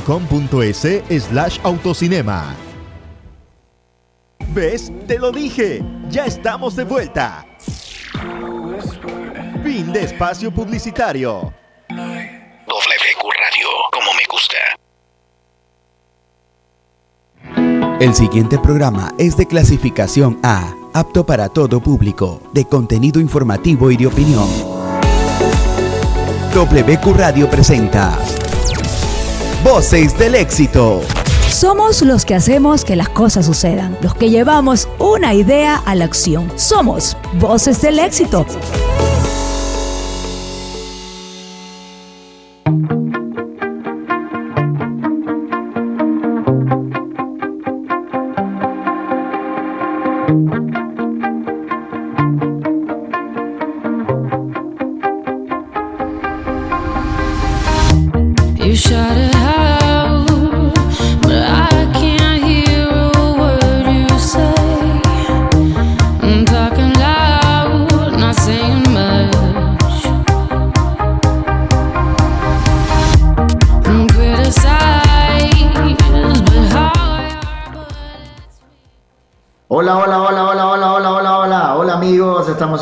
www.com.es slash autocinema. ¿Ves? Te lo dije. Ya estamos de vuelta. Fin de espacio publicitario. WQ Radio, como me gusta. El siguiente programa es de clasificación A, apto para todo público, de contenido informativo y de opinión. WQ Radio presenta Voces del éxito. Somos los que hacemos que las cosas sucedan, los que llevamos una idea a la acción. Somos Voces del éxito.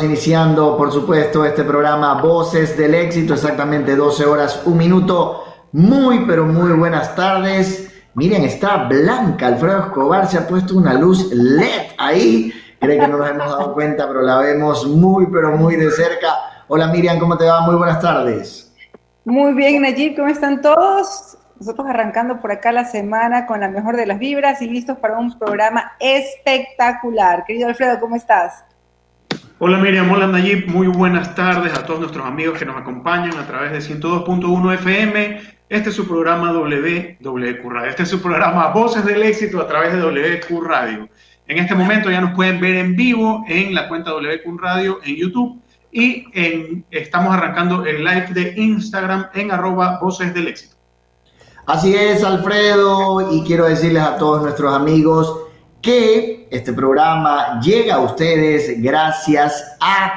Iniciando, por supuesto, este programa Voces del Éxito, exactamente 12 horas, un minuto. Muy, pero muy buenas tardes. Miren, está blanca. Alfredo Escobar se ha puesto una luz LED ahí. Cree que no nos hemos dado cuenta, pero la vemos muy, pero muy de cerca. Hola Miriam, ¿cómo te va? Muy buenas tardes. Muy bien, Nayib, ¿cómo están todos? Nosotros arrancando por acá la semana con la mejor de las vibras y listos para un programa espectacular. Querido Alfredo, ¿cómo estás? Hola Miriam, hola Nayib, muy buenas tardes a todos nuestros amigos que nos acompañan a través de 102.1 FM. Este es su programa WWQ Radio, este es su programa Voces del Éxito a través de WQ Radio. En este momento ya nos pueden ver en vivo en la cuenta WQ Radio en YouTube y estamos arrancando el live de Instagram en arroba Voces del Éxito. Así es, Alfredo, y quiero decirles a todos nuestros amigos que este programa llega a ustedes gracias a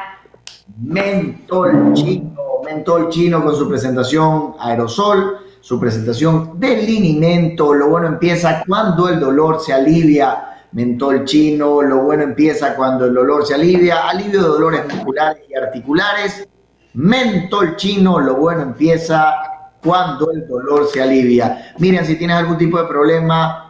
Mentol Chino. Mentol Chino con su presentación Aerosol, su presentación de linimento. Lo bueno empieza cuando el dolor se alivia. Mentol Chino, lo bueno empieza cuando el dolor se alivia. Alivio de dolores musculares y articulares. Mentol Chino, lo bueno empieza cuando el dolor se alivia. Miren, si tienes algún tipo de problema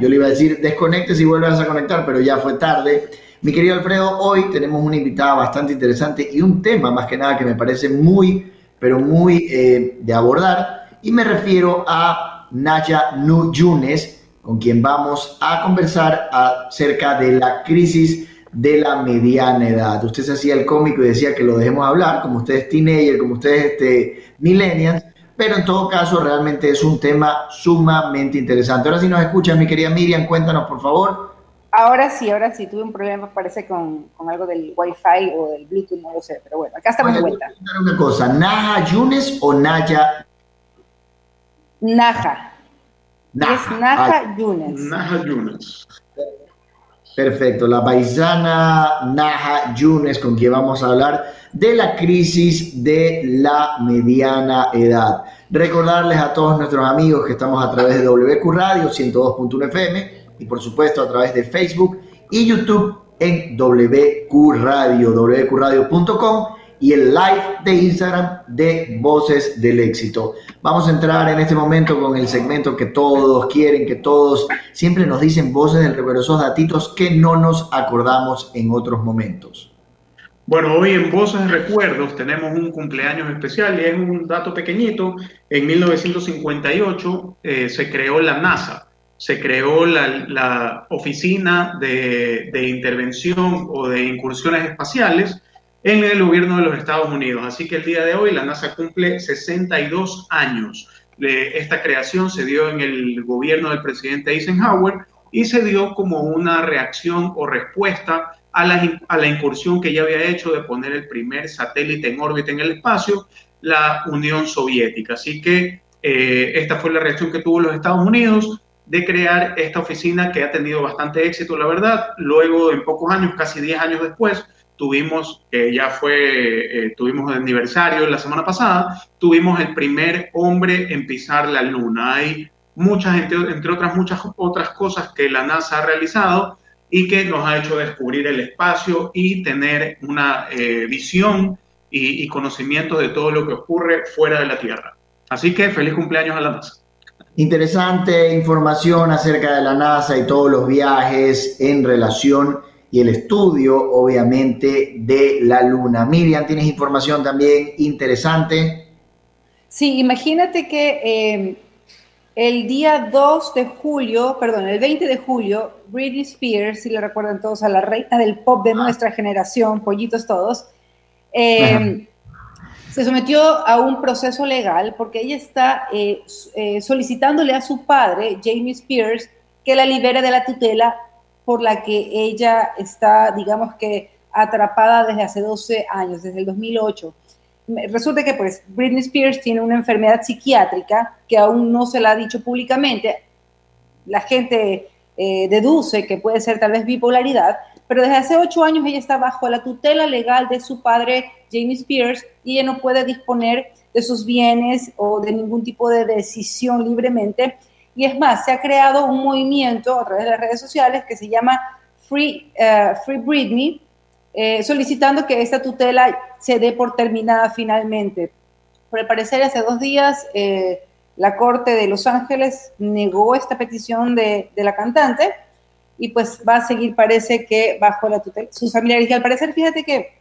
yo le iba a decir desconectes y vuelvas a conectar, pero ya fue tarde. Mi querido Alfredo, hoy tenemos una invitada bastante interesante y un tema más que nada que me parece muy, pero muy eh, de abordar. Y me refiero a Naya Yunes, con quien vamos a conversar acerca de la crisis de la mediana edad. Usted se hacía el cómico y decía que lo dejemos hablar, como ustedes teenager, como ustedes este, millennials, pero en todo caso realmente es un tema sumamente interesante. Ahora sí nos escucha mi querida Miriam, cuéntanos por favor. Ahora sí, ahora sí, tuve un problema, parece, con, con algo del Wi-Fi o del Bluetooth, no lo sé, pero bueno, acá estamos de vuelta. Una cosa, ¿Naja Yunes o Naya? Naja. Naja. Es Naja Yunes. Naja Yunes. Perfecto, la paisana Naja Yunes con quien vamos a hablar de la crisis de la mediana edad. Recordarles a todos nuestros amigos que estamos a través de WQ Radio 102.1 FM y por supuesto a través de Facebook y YouTube en WQ Radio, wqradio.com y el live de Instagram de Voces del Éxito. Vamos a entrar en este momento con el segmento que todos quieren, que todos siempre nos dicen voces del recuerdo, esos datitos que no nos acordamos en otros momentos. Bueno, hoy en Voces de Recuerdos tenemos un cumpleaños especial y es un dato pequeñito. En 1958 eh, se creó la NASA, se creó la, Oficina de, Intervención o de Incursiones Espaciales en el gobierno de los Estados Unidos. Así que el día de hoy la NASA cumple 62 años. Esta creación se dio en el gobierno del presidente Eisenhower y se dio como una reacción o respuesta a la, incursión que ya había hecho de poner el primer satélite en órbita en el espacio, la Unión Soviética. Así que eh, esta fue la reacción que tuvo los Estados Unidos de crear esta oficina que ha tenido bastante éxito, la verdad. Luego, en pocos años, casi 10 años después, tuvimos, que ya fue, eh, tuvimos el aniversario la semana pasada, tuvimos el primer hombre en pisar la luna. Hay muchas, entre, entre otras muchas otras cosas que la NASA ha realizado y que nos ha hecho descubrir el espacio y tener una eh, visión y, y, conocimiento de todo lo que ocurre fuera de la Tierra. Así que feliz cumpleaños a la NASA. Interesante información acerca de la NASA y todos los viajes en relación y el estudio, obviamente, de la Luna. Miriam, ¿tienes información también interesante? Sí, imagínate que eh, el día 2 de julio, perdón, el 20 de julio, Britney Spears, si le recuerdan todos, a la reina del pop de ah. nuestra generación, pollitos todos, eh, se sometió a un proceso legal porque ella está eh, eh, solicitándole a su padre, Jamie Spears, que la libere de la tutela por la que ella está, digamos que, atrapada desde hace 12 años, desde el 2008 resulta que pues Britney Spears tiene una enfermedad psiquiátrica que aún no se la ha dicho públicamente. La gente eh, deduce que puede ser tal vez bipolaridad, pero desde hace ocho años ella está bajo la tutela legal de su padre, Jamie Spears, y ella no puede disponer de sus bienes o de ningún tipo de decisión libremente. Y es más, se ha creado un movimiento a través de las redes sociales que se llama Free, uh, Free Britney, eh, solicitando que esta tutela se dé por terminada finalmente. Por el parecer, hace dos días eh, la Corte de Los Ángeles negó esta petición de, la cantante y pues va a seguir, parece que bajo la tutela, sus familiares. Y al parecer, fíjate que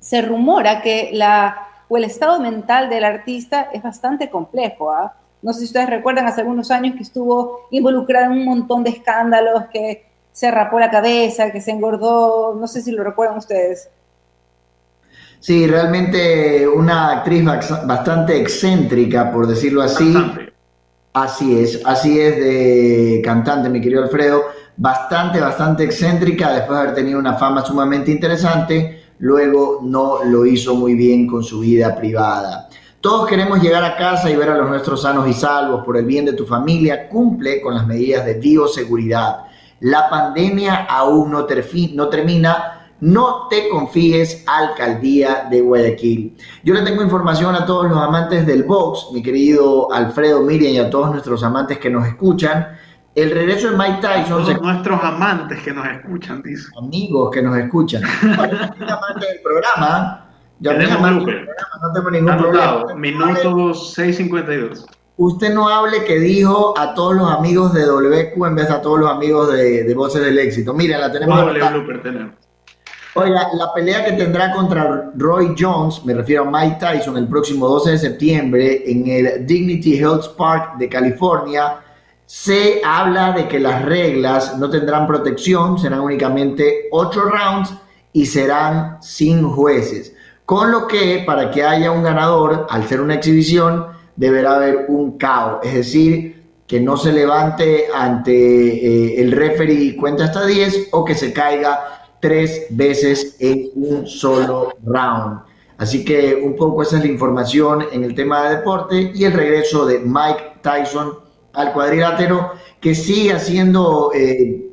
se rumora que la, o el estado mental del artista es bastante complejo. ¿ah? No sé si ustedes recuerdan hace algunos años que estuvo involucrada en un montón de escándalos, que se rapó la cabeza, que se engordó, no sé si lo recuerdan ustedes. Sí, realmente una actriz bastante excéntrica, por decirlo así. Así es, así es de cantante, mi querido Alfredo. Bastante, bastante excéntrica, después de haber tenido una fama sumamente interesante, luego no lo hizo muy bien con su vida privada. Todos queremos llegar a casa y ver a los nuestros sanos y salvos por el bien de tu familia. Cumple con las medidas de bioseguridad la pandemia aún no, no termina. No te confíes, alcaldía de Guayaquil. Yo le tengo información a todos los amantes del box, mi querido Alfredo Miriam y a todos nuestros amantes que nos escuchan. El regreso de Mike Tyson. Todos nuestros amantes que nos escuchan, dice. Amigos que nos escuchan. amantes del programa. Yo Tenemos no tengo ningún problema. Minuto 6.52 usted no hable que dijo a todos los amigos de WQ en vez de a todos los amigos de, Voces del Éxito. Miren, la tenemos. Oiga, la pelea que tendrá contra Roy Jones, me refiero a Mike Tyson, el próximo 12 de septiembre en el Dignity Health Park de California, se habla de que las reglas no tendrán protección, serán únicamente 8 rounds y serán sin jueces. Con lo que, para que haya un ganador, al ser una exhibición, deberá haber un caos, es decir, que no se levante ante eh, el referee y cuenta hasta 10 o que se caiga tres veces en un solo round. Así que un poco esa es la información en el tema de deporte y el regreso de Mike Tyson al cuadrilátero que sigue haciendo eh,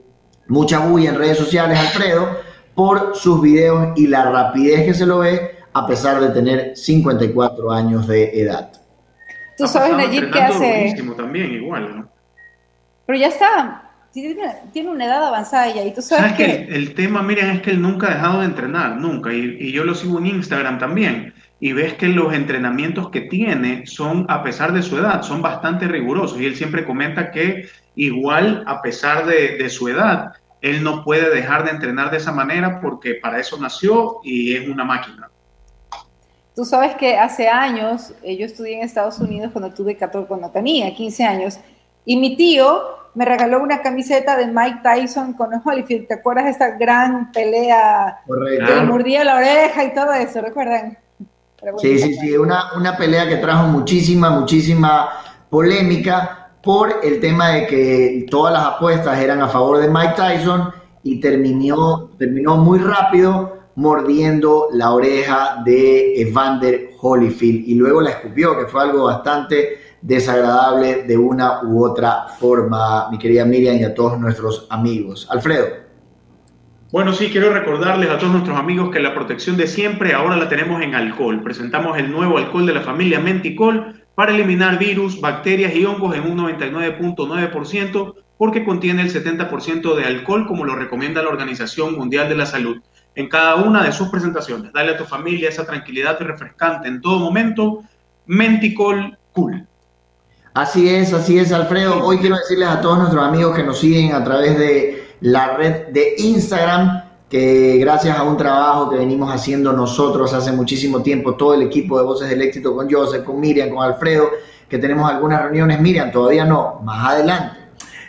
mucha bulla en redes sociales, Alfredo, por sus videos y la rapidez que se lo ve a pesar de tener 54 años de edad. Tú sabes, Nayib, que hace. también, igual, ¿no? Pero ya está. Tiene una edad avanzada ya. Y tú sabes, que. El, tema, miren, es que él nunca ha dejado de entrenar, nunca. Y, yo lo sigo en Instagram también. Y ves que los entrenamientos que tiene son, a pesar de su edad, son bastante rigurosos. Y él siempre comenta que, igual, a pesar de, de su edad, él no puede dejar de entrenar de esa manera porque para eso nació y es una máquina. Tú sabes que hace años, eh, yo estudié en Estados Unidos cuando tuve 14, cuando tenía 15 años, y mi tío me regaló una camiseta de Mike Tyson con Holyfield. ¿Te acuerdas de esta gran pelea que le mordía la oreja y todo eso? ¿Recuerdan? Sí, sí, sí, una, una pelea que trajo muchísima, muchísima polémica por el tema de que todas las apuestas eran a favor de Mike Tyson y terminó, terminó muy rápido mordiendo la oreja de Evander Holyfield y luego la escupió, que fue algo bastante desagradable de una u otra forma, mi querida Miriam y a todos nuestros amigos. Alfredo. Bueno, sí, quiero recordarles a todos nuestros amigos que la protección de siempre ahora la tenemos en alcohol. Presentamos el nuevo alcohol de la familia Menticol para eliminar virus, bacterias y hongos en un 99.9% porque contiene el 70% de alcohol como lo recomienda la Organización Mundial de la Salud en cada una de sus presentaciones. Dale a tu familia esa tranquilidad y refrescante en todo momento. Menticol Cool. Así es, así es, Alfredo. Hoy quiero decirles a todos nuestros amigos que nos siguen a través de la red de Instagram que gracias a un trabajo que venimos haciendo nosotros hace muchísimo tiempo, todo el equipo de Voces del Éxito con Joseph, con Miriam, con Alfredo, que tenemos algunas reuniones, Miriam, todavía no, más adelante.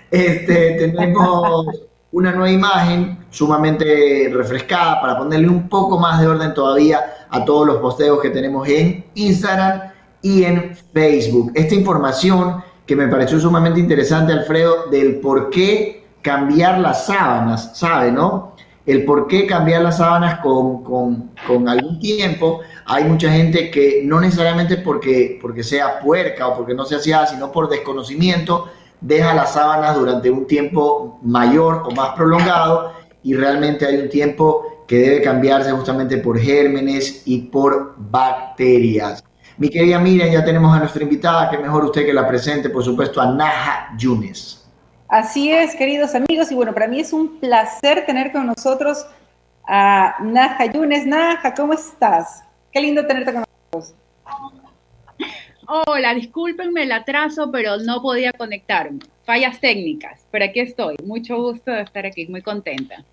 Este, tenemos una nueva imagen sumamente refrescada para ponerle un poco más de orden todavía a todos los posteos que tenemos en Instagram y en Facebook. Esta información que me pareció sumamente interesante, Alfredo, del por qué cambiar las sábanas, ¿sabe, no? El por qué cambiar las sábanas con, con, con algún tiempo. Hay mucha gente que no necesariamente porque, porque sea puerca o porque no se hacía, sino por desconocimiento, deja las sábanas durante un tiempo mayor o más prolongado y realmente hay un tiempo que debe cambiarse justamente por gérmenes y por bacterias. Mi querida Miriam, ya tenemos a nuestra invitada, que mejor usted que la presente, por supuesto, a Naja Yunes. Así es, queridos amigos, y bueno, para mí es un placer tener con nosotros a Naja Yunes. Naja, ¿cómo estás? Qué lindo tenerte con nosotros. Hola, discúlpenme el atraso, pero no podía conectarme. Fallas técnicas, pero aquí estoy. Mucho gusto de estar aquí, muy contenta.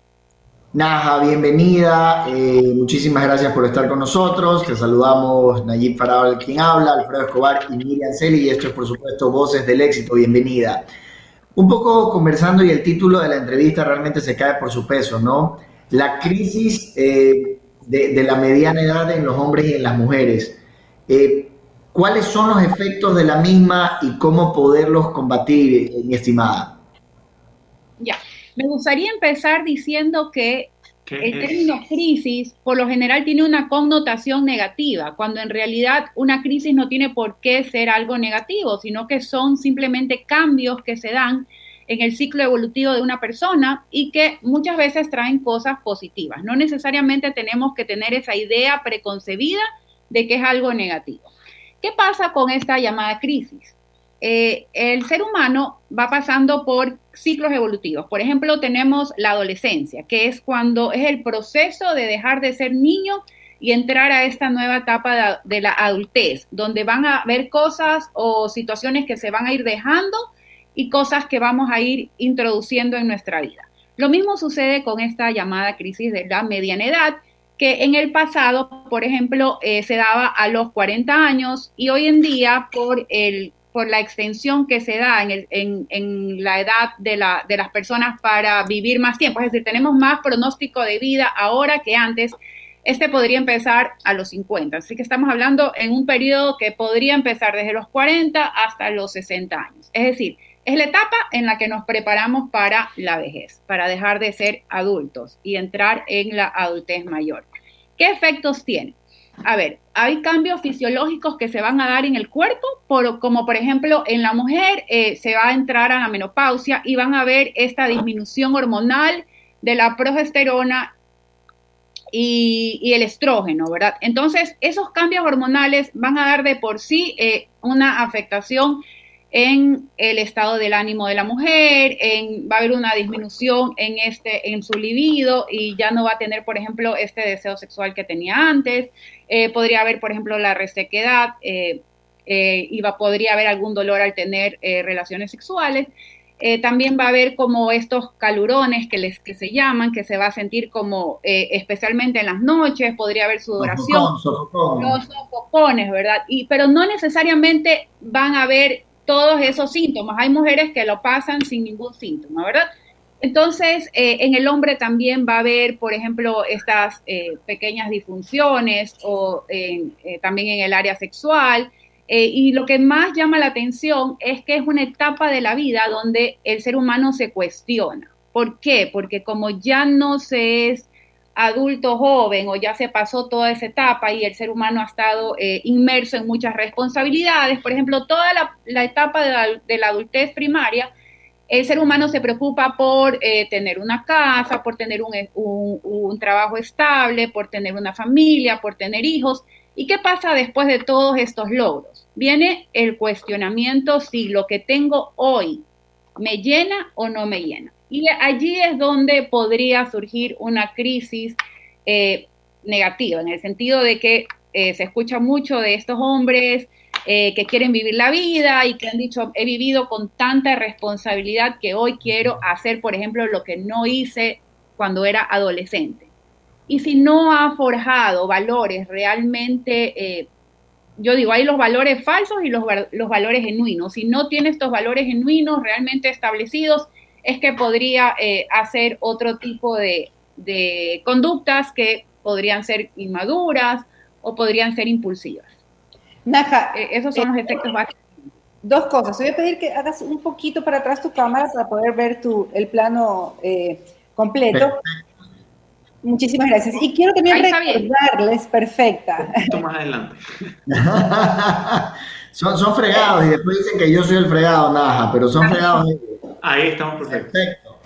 Naja, bienvenida. Eh, muchísimas gracias por estar con nosotros. Te saludamos Nayib Farabal, quien habla, Alfredo Escobar y Miriam Celi. Y esto es, por supuesto, Voces del Éxito. Bienvenida. Un poco conversando y el título de la entrevista realmente se cae por su peso, ¿no? La crisis eh, de, la mediana edad en los hombres y en las mujeres. Eh, ¿Cuáles son los efectos de la misma y cómo poderlos combatir, mi estimada? Ya, me gustaría empezar diciendo que el término crisis por lo general tiene una connotación negativa, cuando en realidad una crisis no tiene por qué ser algo negativo, sino que son simplemente cambios que se dan en el ciclo evolutivo de una persona y que muchas veces traen cosas positivas. No necesariamente tenemos que tener esa idea preconcebida de que es algo negativo. ¿Qué pasa con esta llamada crisis? Eh, el ser humano va pasando por ciclos evolutivos. Por ejemplo, tenemos la adolescencia, que es cuando es el proceso de dejar de ser niño y entrar a esta nueva etapa de, la adultez, donde van a haber cosas o situaciones que se van a ir dejando y cosas que vamos a ir introduciendo en nuestra vida. Lo mismo sucede con esta llamada crisis de la mediana edad, que en el pasado, por ejemplo, eh, se daba a los 40 años y hoy en día por, el, por la extensión que se da en, en, en la edad de, la, de las personas para vivir más tiempo, es decir, tenemos más pronóstico de vida ahora que antes, este podría empezar a los 50. Así que estamos hablando en un periodo que podría empezar desde los 40 hasta los 60 años. Es decir, es la etapa en la que nos preparamos para la vejez, para dejar de ser adultos y entrar en la adultez mayor. ¿Qué efectos tiene? A ver, hay cambios fisiológicos que se van a dar en el cuerpo, como por ejemplo en la mujer eh, se va a entrar a la menopausia y van a ver esta disminución hormonal de la progesterona y, el estrógeno, ¿verdad? Entonces, esos cambios hormonales van a dar de por sí eh, una afectación en el estado del ánimo de la mujer, en, va a haber una disminución en, este, en su libido y ya no va a tener, por ejemplo, este deseo sexual que tenía antes. Eh, podría haber, por ejemplo, la resequedad eh, eh, y va, podría haber algún dolor al tener relaciones sexuales. también va a haber como estos calurones que, les, que se llaman, que se va a sentir como especialmente en las noches, podría haber sudoración, los sofocones, ¿verdad? Y, pero no necesariamente van a haber todos esos síntomas. Hay mujeres que lo pasan sin ningún síntoma, ¿verdad? Entonces, eh, en el hombre también va a haber, por ejemplo, estas eh, pequeñas disfunciones o eh, también en el área sexual. y lo que más llama la atención es que es una etapa de la vida donde el ser humano se cuestiona. ¿Por qué? Porque como ya no se es adulto joven o ya se pasó toda esa etapa y el ser humano ha estado eh, inmerso en muchas responsabilidades, por ejemplo, toda la, etapa de la, adultez primaria, el ser humano se preocupa por eh, tener una casa, por tener un, un, trabajo estable, por tener una familia, por tener hijos, ¿Y qué pasa después de todos estos logros? Viene el cuestionamiento si lo que tengo hoy me llena o no me llena. Y allí es donde podría surgir una crisis eh, negativa, en el sentido de que eh, se escucha mucho de estos hombres eh, que quieren vivir la vida y que han dicho, he vivido con tanta responsabilidad que hoy quiero hacer, por ejemplo, lo que no hice cuando era adolescente. Y si no ha forjado valores realmente, yo digo, hay los valores falsos y los, los, valores genuinos. Si no tiene estos valores genuinos realmente establecidos, es que podría eh, hacer otro tipo de, de conductas que podrían ser inmaduras o podrían ser impulsivas. Naja, eh, esos son los efectos básicos. Dos cosas. Te voy a pedir que hagas un poquito para atrás tu cámara para poder ver tu, el plano completo. Muchísimas gracias. Y quiero también recordarles, perfecta. Un más adelante. son, son fregados y después dicen que yo soy el fregado, nada, pero son fregados. Ahí estamos perfecto.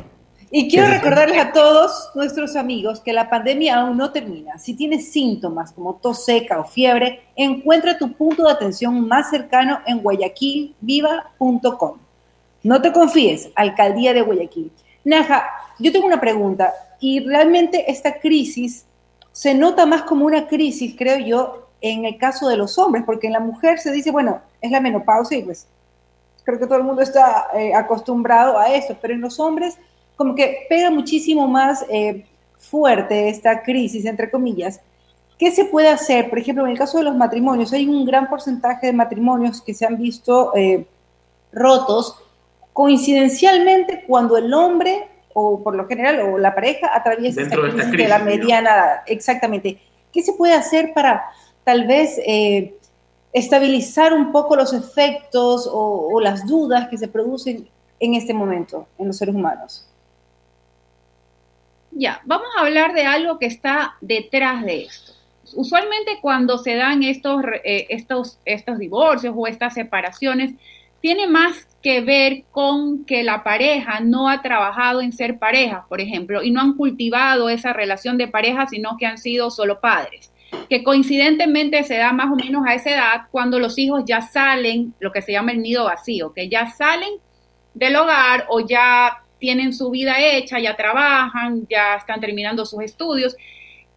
Y quiero recordarles a todos nuestros amigos que la pandemia aún no termina. Si tienes síntomas como tos seca o fiebre, encuentra tu punto de atención más cercano en guayaquilviva.com. No te confíes, Alcaldía de Guayaquil. Naja, yo tengo una pregunta y realmente esta crisis se nota más como una crisis, creo yo, en el caso de los hombres, porque en la mujer se dice, bueno, es la menopausia y pues creo que todo el mundo está eh, acostumbrado a eso, pero en los hombres como que pega muchísimo más eh, fuerte esta crisis, entre comillas. ¿Qué se puede hacer? Por ejemplo, en el caso de los matrimonios, hay un gran porcentaje de matrimonios que se han visto eh, rotos coincidencialmente cuando el hombre o por lo general, o la pareja atraviesa esta crisis, de, la mediana edad. Exactamente. ¿Qué se puede hacer para tal vez eh, estabilizar un poco los efectos o, las dudas que se producen en este momento en los seres humanos? Ya, vamos a hablar de algo que está detrás de esto. Usualmente cuando se dan estos, eh, estos, estos divorcios o estas separaciones, tiene más que ver con que la pareja no ha trabajado en ser pareja, por ejemplo, y no han cultivado esa relación de pareja, sino que han sido solo padres, que coincidentemente se da más o menos a esa edad cuando los hijos ya salen, lo que se llama el nido vacío, que ya salen del hogar o ya tienen su vida hecha, ya trabajan, ya están terminando sus estudios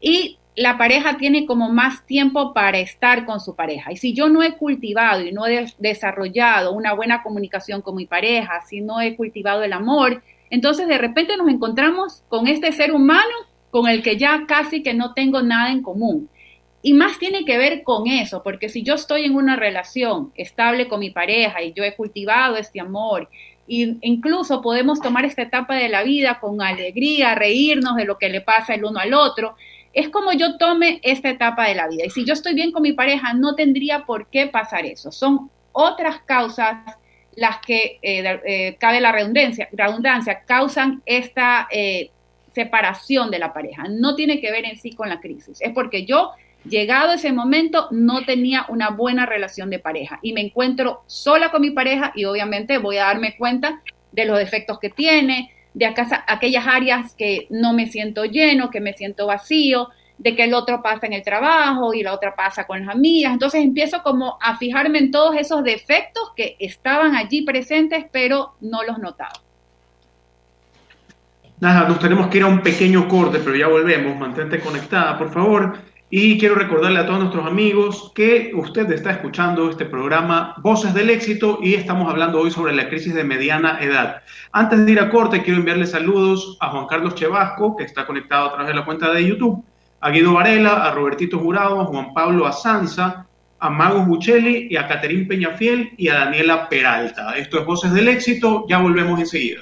y la pareja tiene como más tiempo para estar con su pareja. Y si yo no he cultivado y no he desarrollado una buena comunicación con mi pareja, si no he cultivado el amor, entonces de repente nos encontramos con este ser humano con el que ya casi que no tengo nada en común. Y más tiene que ver con eso, porque si yo estoy en una relación estable con mi pareja y yo he cultivado este amor, e incluso podemos tomar esta etapa de la vida con alegría, reírnos de lo que le pasa el uno al otro, es como yo tome esta etapa de la vida. Y si yo estoy bien con mi pareja, no tendría por qué pasar eso. Son otras causas las que, eh, eh, cabe la redundancia, redundancia, causan esta eh, separación de la pareja. No tiene que ver en sí con la crisis. Es porque yo, llegado ese momento, no tenía una buena relación de pareja y me encuentro sola con mi pareja y obviamente voy a darme cuenta de los defectos que tiene, de aquellas áreas que no me siento lleno, que me siento vacío, de que el otro pasa en el trabajo y la otra pasa con las amigas. Entonces empiezo como a fijarme en todos esos defectos que estaban allí presentes, pero no los notaba. Nada, nos tenemos que ir a un pequeño corte, pero ya volvemos. Mantente conectada, por favor. Y quiero recordarle a todos nuestros amigos que usted está escuchando este programa Voces del Éxito y estamos hablando hoy sobre la crisis de mediana edad. Antes de ir a corte, quiero enviarle saludos a Juan Carlos Chevasco, que está conectado a través de la cuenta de YouTube, a Guido Varela, a Robertito Jurado, a Juan Pablo Azanza, a Magos Buchelli y a Caterín Peñafiel y a Daniela Peralta. Esto es Voces del Éxito, ya volvemos enseguida.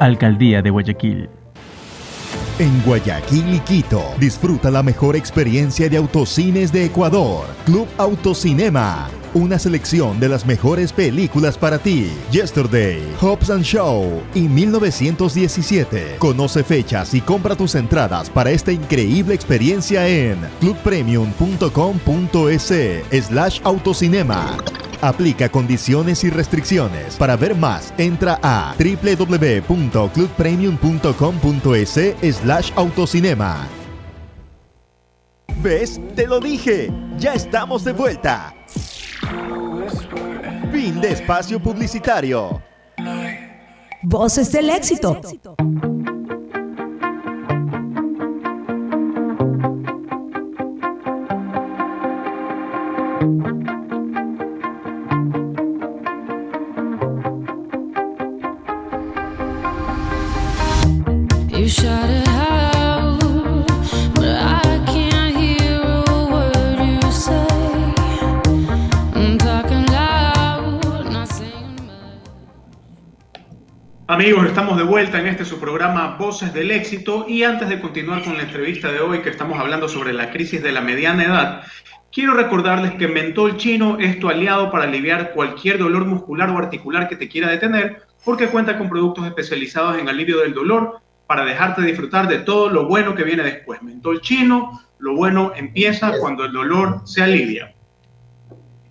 Alcaldía de Guayaquil. En Guayaquil y Quito, disfruta la mejor experiencia de autocines de Ecuador. Club Autocinema. Una selección de las mejores películas para ti. Yesterday, Hobbs and Show y 1917. Conoce fechas y compra tus entradas para esta increíble experiencia en clubpremium.com.es slash autocinema. Aplica condiciones y restricciones. Para ver más, entra a www.clubpremium.com.es slash autocinema. ¿Ves? Te lo dije. Ya estamos de vuelta. Fin de espacio publicitario. Voces del éxito. Amigos, estamos de vuelta en este su programa Voces del Éxito y antes de continuar con la entrevista de hoy que estamos hablando sobre la crisis de la mediana edad, quiero recordarles que Mentol Chino es tu aliado para aliviar cualquier dolor muscular o articular que te quiera detener porque cuenta con productos especializados en alivio del dolor para dejarte disfrutar de todo lo bueno que viene después. Mentol Chino, lo bueno empieza cuando el dolor se alivia.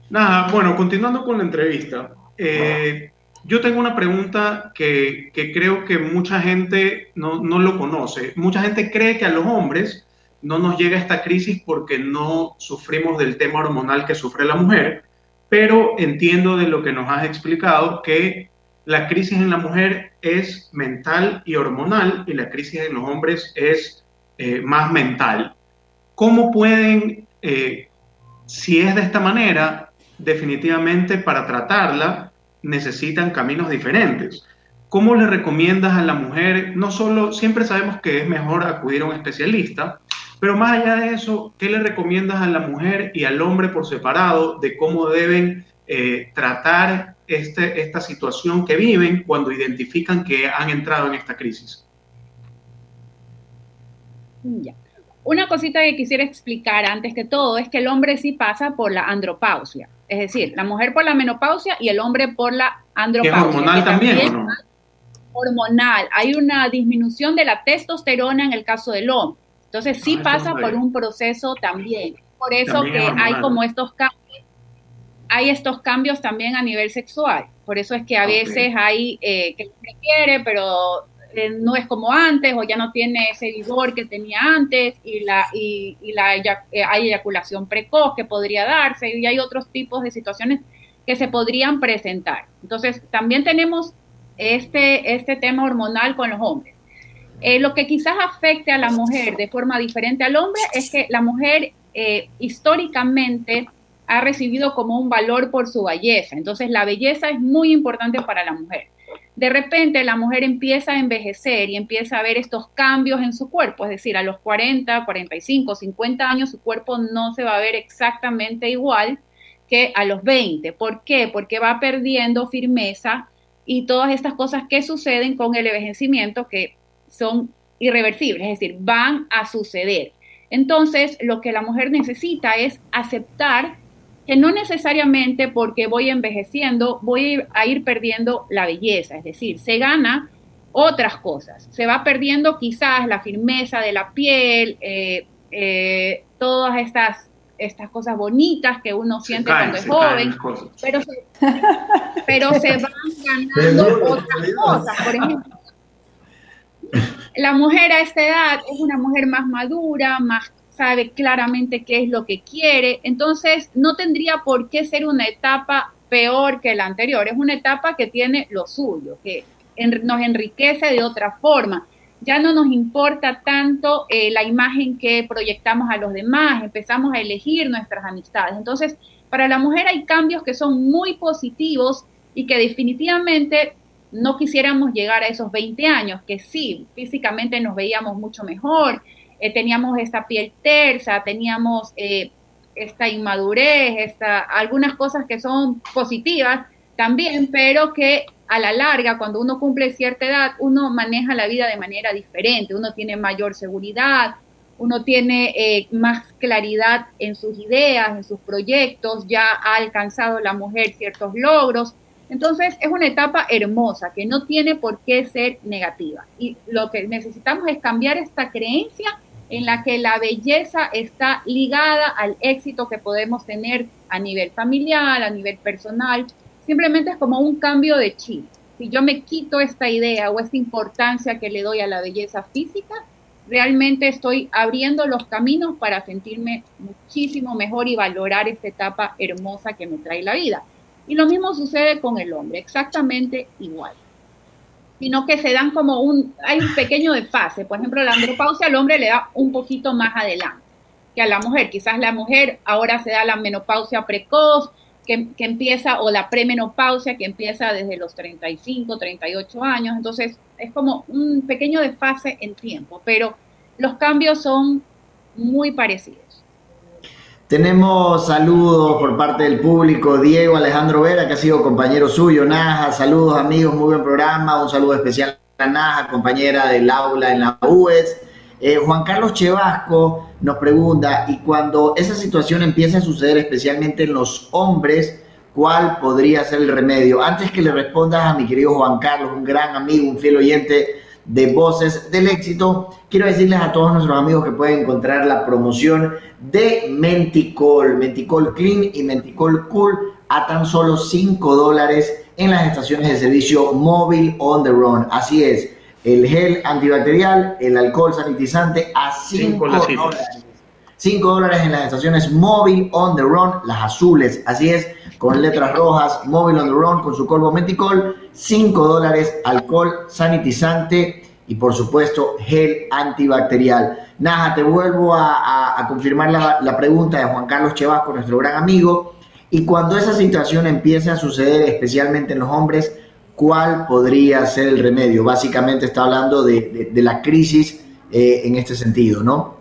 Nada, bueno, continuando con la entrevista. Eh, yo tengo una pregunta que, creo que mucha gente no, lo conoce. Mucha gente cree que a los hombres no nos llega esta crisis porque no sufrimos del tema hormonal que sufre la mujer, pero entiendo de lo que nos has explicado que la crisis en la mujer es mental y hormonal y la crisis en los hombres es eh, más mental. ¿Cómo pueden, eh, si es de esta manera, definitivamente para tratarla, necesitan caminos diferentes. ¿Cómo le recomiendas a la mujer? No solo, siempre sabemos que es mejor acudir a un especialista, pero más allá de eso, ¿qué le recomiendas a la mujer y al hombre por separado de cómo deben eh, tratar este, esta situación que viven cuando identifican que han entrado en esta crisis? Una cosita que quisiera explicar antes que todo es que el hombre sí pasa por la andropausia. Es decir, la mujer por la menopausia y el hombre por la andropausia. ¿Es hormonal también, Hormonal. Hay una disminución de la testosterona en el caso del hombre. Entonces sí ah, pasa por un proceso también. Por eso que hay como estos cambios, hay estos cambios también a nivel sexual. Por eso es que a veces hay eh, que se quiere, pero eh, no es como antes o ya no tiene ese vigor que tenía antes y, la, y, la, eh, hay eyaculación precoz que podría darse y hay otros tipos de situaciones que se podrían presentar. Entonces, también tenemos este, este tema hormonal con los hombres. Eh, lo que quizás afecte a la mujer de forma diferente al hombre es que la mujer históricamente ha recibido como un valor por su belleza. Entonces, la belleza es muy importante para la mujer de repente la mujer empieza a envejecer y empieza a ver estos cambios en su cuerpo, es decir, a los 40, 45, 50 años su cuerpo no se va a ver exactamente igual que a los 20. ¿Por qué? Porque va perdiendo firmeza y todas estas cosas que suceden con el envejecimiento que son irreversibles, es decir, van a suceder. Entonces, lo que la mujer necesita es aceptar que no necesariamente porque voy envejeciendo voy a ir perdiendo la belleza, es decir, se gana otras cosas, se va perdiendo quizás la firmeza de la piel, eh, eh, todas estas, estas cosas bonitas que uno siente cuando es joven, pero se, pero se van ganando otras cosas, por ejemplo. La mujer a esta edad es una mujer más madura, más sabe claramente qué es lo que quiere, entonces no tendría por qué ser una etapa peor que la anterior, es una etapa que tiene lo suyo, que nos enriquece de otra forma. Ya no nos importa tanto eh, la imagen que proyectamos a los demás, empezamos a elegir nuestras amistades. Entonces, para la mujer hay cambios que son muy positivos y que definitivamente no quisiéramos llegar a esos 20 años, que sí, físicamente nos veíamos mucho mejor, eh, teníamos esta piel tersa, teníamos eh, esta inmadurez, esta, algunas cosas que son positivas también, pero que a la larga, cuando uno cumple cierta edad, uno maneja la vida de manera diferente, uno tiene mayor seguridad, uno tiene eh, más claridad en sus ideas, en sus proyectos, ya ha alcanzado la mujer ciertos logros. Entonces es una etapa hermosa que no tiene por qué ser negativa. Y lo que necesitamos es cambiar esta creencia en la que la belleza está ligada al éxito que podemos tener a nivel familiar, a nivel personal. Simplemente es como un cambio de chip. Si yo me quito esta idea o esta importancia que le doy a la belleza física, realmente estoy abriendo los caminos para sentirme muchísimo mejor y valorar esta etapa hermosa que me trae la vida. Y lo mismo sucede con el hombre, exactamente igual sino que se dan como un, hay un pequeño desfase. Por ejemplo, la andropausia al hombre le da un poquito más adelante que a la mujer. Quizás la mujer ahora se da la menopausia precoz, que, que empieza, o la premenopausia, que empieza desde los 35, 38 años. Entonces, es como un pequeño desfase en tiempo, pero los cambios son muy parecidos. Tenemos saludos por parte del público. Diego Alejandro Vera, que ha sido compañero suyo. Naja, saludos amigos, muy buen programa. Un saludo especial a Naja, compañera del aula en la UES. Eh, Juan Carlos Chevasco nos pregunta, y cuando esa situación empieza a suceder, especialmente en los hombres, ¿cuál podría ser el remedio? Antes que le respondas a mi querido Juan Carlos, un gran amigo, un fiel oyente de Voces del Éxito, quiero decirles a todos nuestros amigos que pueden encontrar la promoción de Menticol, Menticol Clean y Menticol Cool a tan solo 5 dólares en las estaciones de servicio móvil on the run. Así es, el gel antibacterial, el alcohol sanitizante a 5 dólares. 5 dólares en las estaciones móvil on the run, las azules, así es, con letras rojas, móvil on the run con su colvo menticol, 5 dólares alcohol sanitizante y por supuesto gel antibacterial. Naja, te vuelvo a, confirmar la, pregunta de Juan Carlos Chevasco, nuestro gran amigo. Y cuando esa situación empiece a suceder, especialmente en los hombres, ¿cuál podría ser el remedio? Básicamente está hablando de, la crisis eh, en este sentido, ¿no?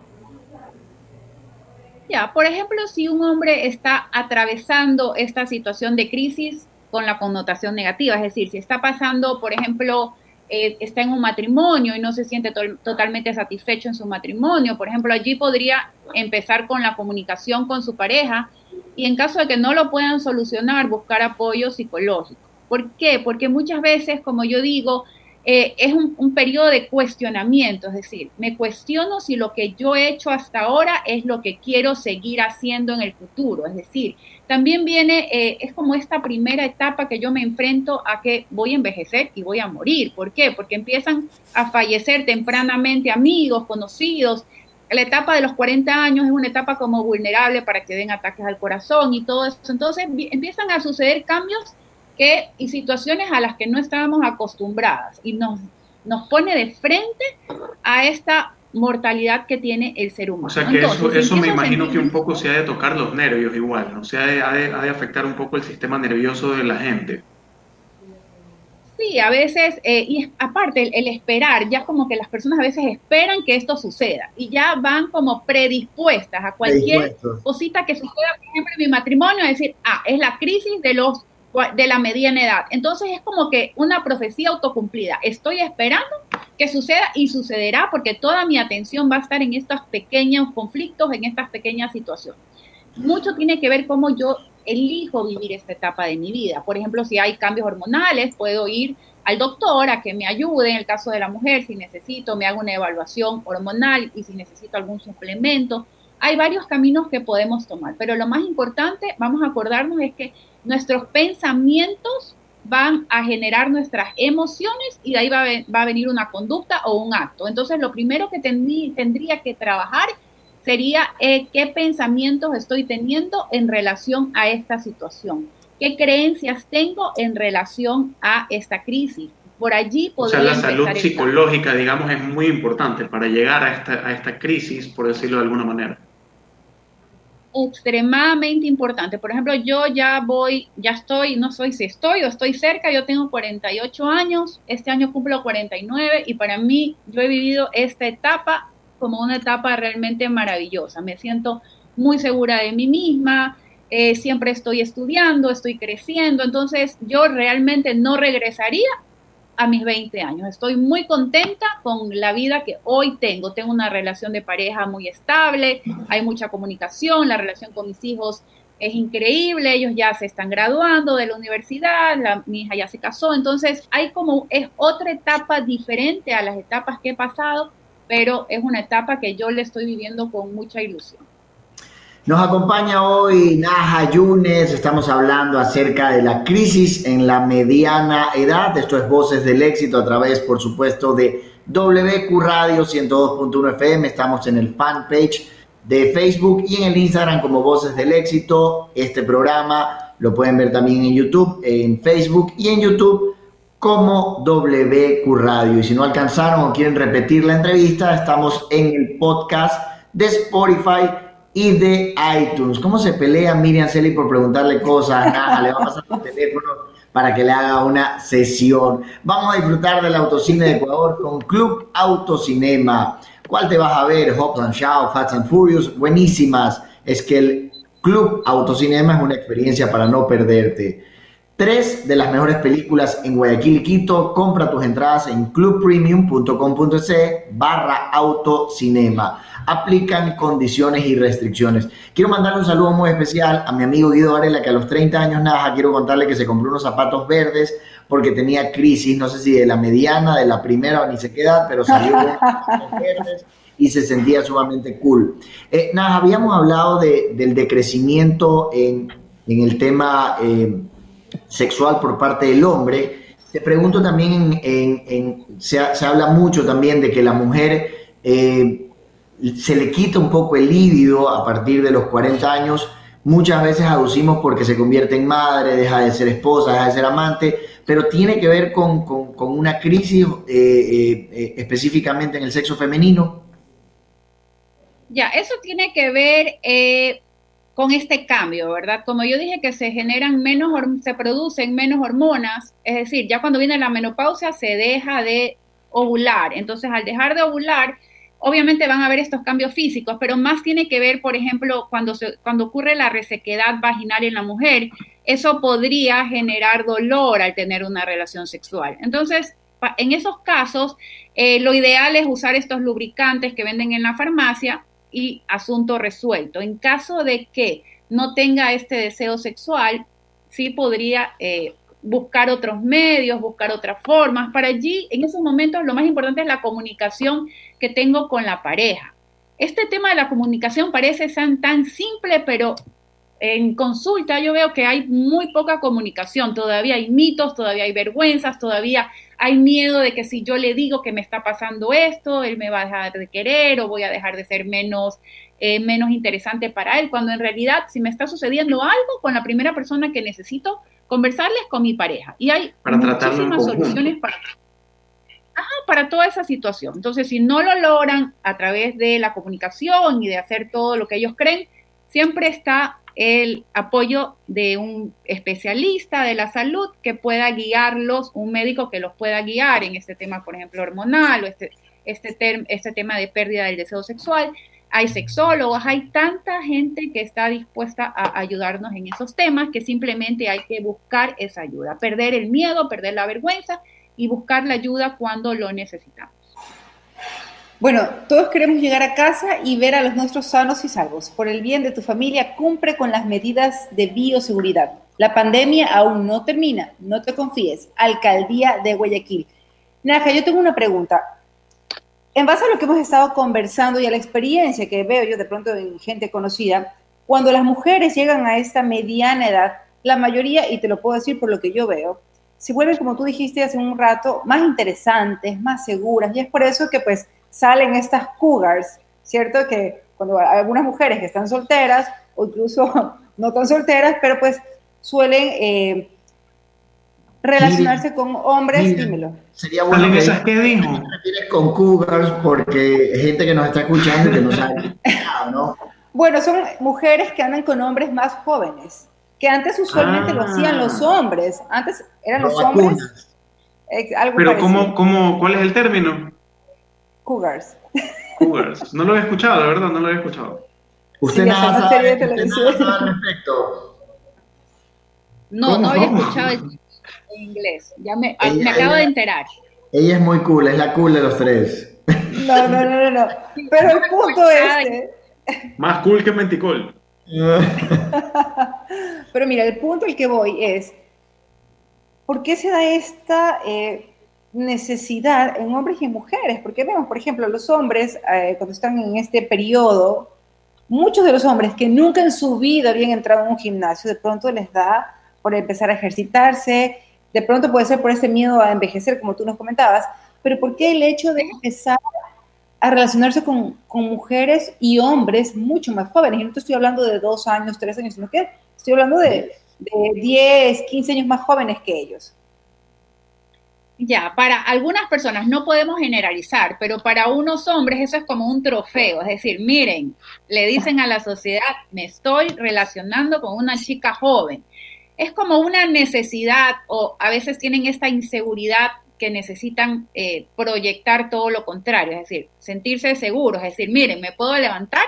Ya, por ejemplo, si un hombre está atravesando esta situación de crisis con la connotación negativa, es decir, si está pasando, por ejemplo, eh, está en un matrimonio y no se siente totalmente satisfecho en su matrimonio. Por ejemplo, allí podría empezar con la comunicación con su pareja y en caso de que no lo puedan solucionar, buscar apoyo psicológico. ¿Por qué? Porque muchas veces, como yo digo, eh, es un, periodo de cuestionamiento, es decir, me cuestiono si lo que yo he hecho hasta ahora es lo que quiero seguir haciendo en el futuro, es decir, también viene, eh, es como esta primera etapa que yo me enfrento a que voy a envejecer y voy a morir. ¿Por qué? Porque empiezan a fallecer tempranamente amigos, conocidos. La etapa de los 40 años es una etapa como vulnerable para que den ataques al corazón y todo eso. Entonces empiezan a suceder cambios que, y situaciones a las que no estábamos acostumbradas y nos, nos pone de frente a esta mortalidad que tiene el ser humano. O sea que eso, eso me imagino que un poco se ha de tocar los nervios igual, ¿no? Se ha de, ha de, afectar un poco el sistema nervioso de la gente. Sí, a veces, eh, y aparte el, esperar, ya como que las personas a veces esperan que esto suceda y ya van como predispuestas a cualquier cosita que suceda, por ejemplo, en mi matrimonio, es decir, ah, es la crisis de los de la mediana edad. Entonces es como que una profecía autocumplida. Estoy esperando que suceda y sucederá porque toda mi atención va a estar en estos pequeños conflictos, en estas pequeñas situaciones. Mucho tiene que ver cómo yo elijo vivir esta etapa de mi vida. Por ejemplo, si hay cambios hormonales, puedo ir al doctor a que me ayude en el caso de la mujer, si necesito, me hago una evaluación hormonal y si necesito algún suplemento. Hay varios caminos que podemos tomar, pero lo más importante, vamos a acordarnos, es que nuestros pensamientos van a generar nuestras emociones y de ahí va a, venir una conducta o un acto. Entonces, lo primero que tendría que trabajar sería eh, qué pensamientos estoy teniendo en relación a esta situación, qué creencias tengo en relación a esta crisis. Por allí O sea, la salud psicológica, digamos, es muy importante para llegar a esta, a esta crisis, por decirlo de alguna manera extremadamente importante. Por ejemplo, yo ya voy, ya estoy, no soy si estoy o estoy cerca, yo tengo 48 años, este año cumplo 49 y para mí yo he vivido esta etapa como una etapa realmente maravillosa. Me siento muy segura de mí misma, eh, siempre estoy estudiando, estoy creciendo, entonces yo realmente no regresaría a mis 20 años. Estoy muy contenta con la vida que hoy tengo. Tengo una relación de pareja muy estable, hay mucha comunicación, la relación con mis hijos es increíble, ellos ya se están graduando de la universidad, la, mi hija ya se casó, entonces hay como, es otra etapa diferente a las etapas que he pasado, pero es una etapa que yo le estoy viviendo con mucha ilusión. Nos acompaña hoy Naja Yunes, estamos hablando acerca de la crisis en la mediana edad. Esto es Voces del Éxito a través, por supuesto, de WQ Radio 102.1 FM. Estamos en el fanpage de Facebook y en el Instagram como Voces del Éxito. Este programa lo pueden ver también en YouTube, en Facebook y en YouTube como WQ Radio. Y si no alcanzaron o quieren repetir la entrevista, estamos en el podcast de Spotify y de iTunes. ¿Cómo se pelea Miriam Celi por preguntarle cosas? Nada, le va a pasar el teléfono para que le haga una sesión. Vamos a disfrutar del autocine de Ecuador con Club Autocinema. ¿Cuál te vas a ver? Hobbs and Shaw, Fast and Furious, buenísimas. Es que el Club Autocinema es una experiencia para no perderte. Tres de las mejores películas en Guayaquil Quito. Compra tus entradas en clubpremium.com.es barra autocinema aplican condiciones y restricciones. Quiero mandarle un saludo muy especial a mi amigo Guido Varela, que a los 30 años nada, quiero contarle que se compró unos zapatos verdes porque tenía crisis, no sé si de la mediana, de la primera o ni se queda, pero salió verdes y se sentía sumamente cool. Eh, nada, habíamos hablado del decrecimiento en, el tema eh, sexual por parte del hombre. Te pregunto también, en, se, habla mucho también de que la mujer eh, se le quita un poco el líbido a partir de los 40 años. Muchas veces aducimos porque se convierte en madre, deja de ser esposa, deja de ser amante, pero tiene que ver con, una crisis eh, eh, eh, específicamente en el sexo femenino. Ya, eso tiene que ver con este cambio, ¿verdad? Como yo dije que se generan menos, se producen menos hormonas, es decir, ya cuando viene la menopausia se deja de ovular, entonces al dejar de ovular, Obviamente van a haber estos cambios físicos, pero más tiene que ver, por ejemplo, cuando, cuando ocurre la resequedad vaginal en la mujer, eso podría generar dolor al tener una relación sexual. Entonces, en esos casos, eh, lo ideal es usar estos lubricantes que venden en la farmacia y asunto resuelto. En caso de que no tenga este deseo sexual, sí podría eh, buscar otros medios, buscar otras formas. Para allí, en esos momentos, lo más importante es la comunicación que tengo con la pareja. Este tema de la comunicación parece tan, simple, pero en consulta yo veo que hay muy poca comunicación, todavía hay mitos, todavía hay vergüenzas, todavía hay miedo de que si yo le digo que me está pasando esto, él me va a dejar de querer o voy a dejar de ser menos, eh, menos interesante para él, cuando en realidad si me está sucediendo algo con la primera persona que necesito conversarles con mi pareja. Y hay muchísimas soluciones para, para toda esa situación. Entonces, si no lo logran a través de la comunicación y de hacer todo lo que ellos creen, siempre está el apoyo de un especialista de la salud que pueda guiarlos, un médico que los pueda guiar en este tema, por ejemplo, hormonal o este, este, este tema de pérdida del deseo sexual hay sexólogos, hay tanta gente que está dispuesta a ayudarnos en esos temas que simplemente hay que buscar esa ayuda, perder el miedo, perder la vergüenza y buscar la ayuda cuando lo necesitamos. Bueno, todos queremos llegar a casa y ver a los nuestros sanos y salvos. Por el bien de tu familia, cumple con las medidas de bioseguridad. La pandemia aún no termina, no te confíes. Alcaldía de Guayaquil. Naja, yo tengo una pregunta. En base a lo que hemos estado conversando y a la experiencia que veo yo de pronto en gente conocida, cuando las mujeres llegan a esta mediana edad, la mayoría, y te lo puedo decir por lo que yo veo, se vuelven, como tú dijiste hace un rato, más interesantes, más seguras, y es por eso que pues salen estas cougars, ¿cierto? Que cuando algunas mujeres que están solteras, o incluso no tan solteras, pero pues suelen eh, relacionarse con hombres, dímelo. Sería bueno que esas que dijo? con cougars porque gente que nos está escuchando y que no sabe ¿no? Bueno, son mujeres que andan con hombres más jóvenes, que antes usualmente lo hacían los ah. hombres. Antes eran los hombres. Pero ¿cómo, cómo, cuál es el término? Cougars. Cougars. No lo he escuchado, de verdad, no lo he escuchado. ¿Usted nada sabe, al respecto? No, no había escuchado en inglés. Ya me, me acabo de enterar. Ella es muy cool, es la cool de los tres. No, no, no, no. Pero el punto es. Más cool que Menticol. Pero mira, el punto al que voy es. ¿Por qué se da esta eh, necesidad en hombres y en mujeres? Porque vemos, por ejemplo, los hombres, eh, cuando están en este periodo, muchos de los hombres que nunca en su vida habían entrado en un gimnasio, de pronto les da por empezar a ejercitarse, de pronto puede ser por ese miedo a envejecer, como tú nos comentabas, pero ¿por qué el hecho de empezar a relacionarse con, mujeres y hombres mucho más jóvenes? Y no te estoy hablando de dos años, tres años, sino que estoy hablando de, de 10, 15 años más jóvenes que ellos. Ya, para algunas personas no podemos generalizar, pero para unos hombres eso es como un trofeo, es decir, miren, le dicen a la sociedad, me estoy relacionando con una chica joven es como una necesidad o a veces tienen esta inseguridad que necesitan eh, proyectar todo lo contrario, es decir, sentirse seguros, es decir, miren, me puedo levantar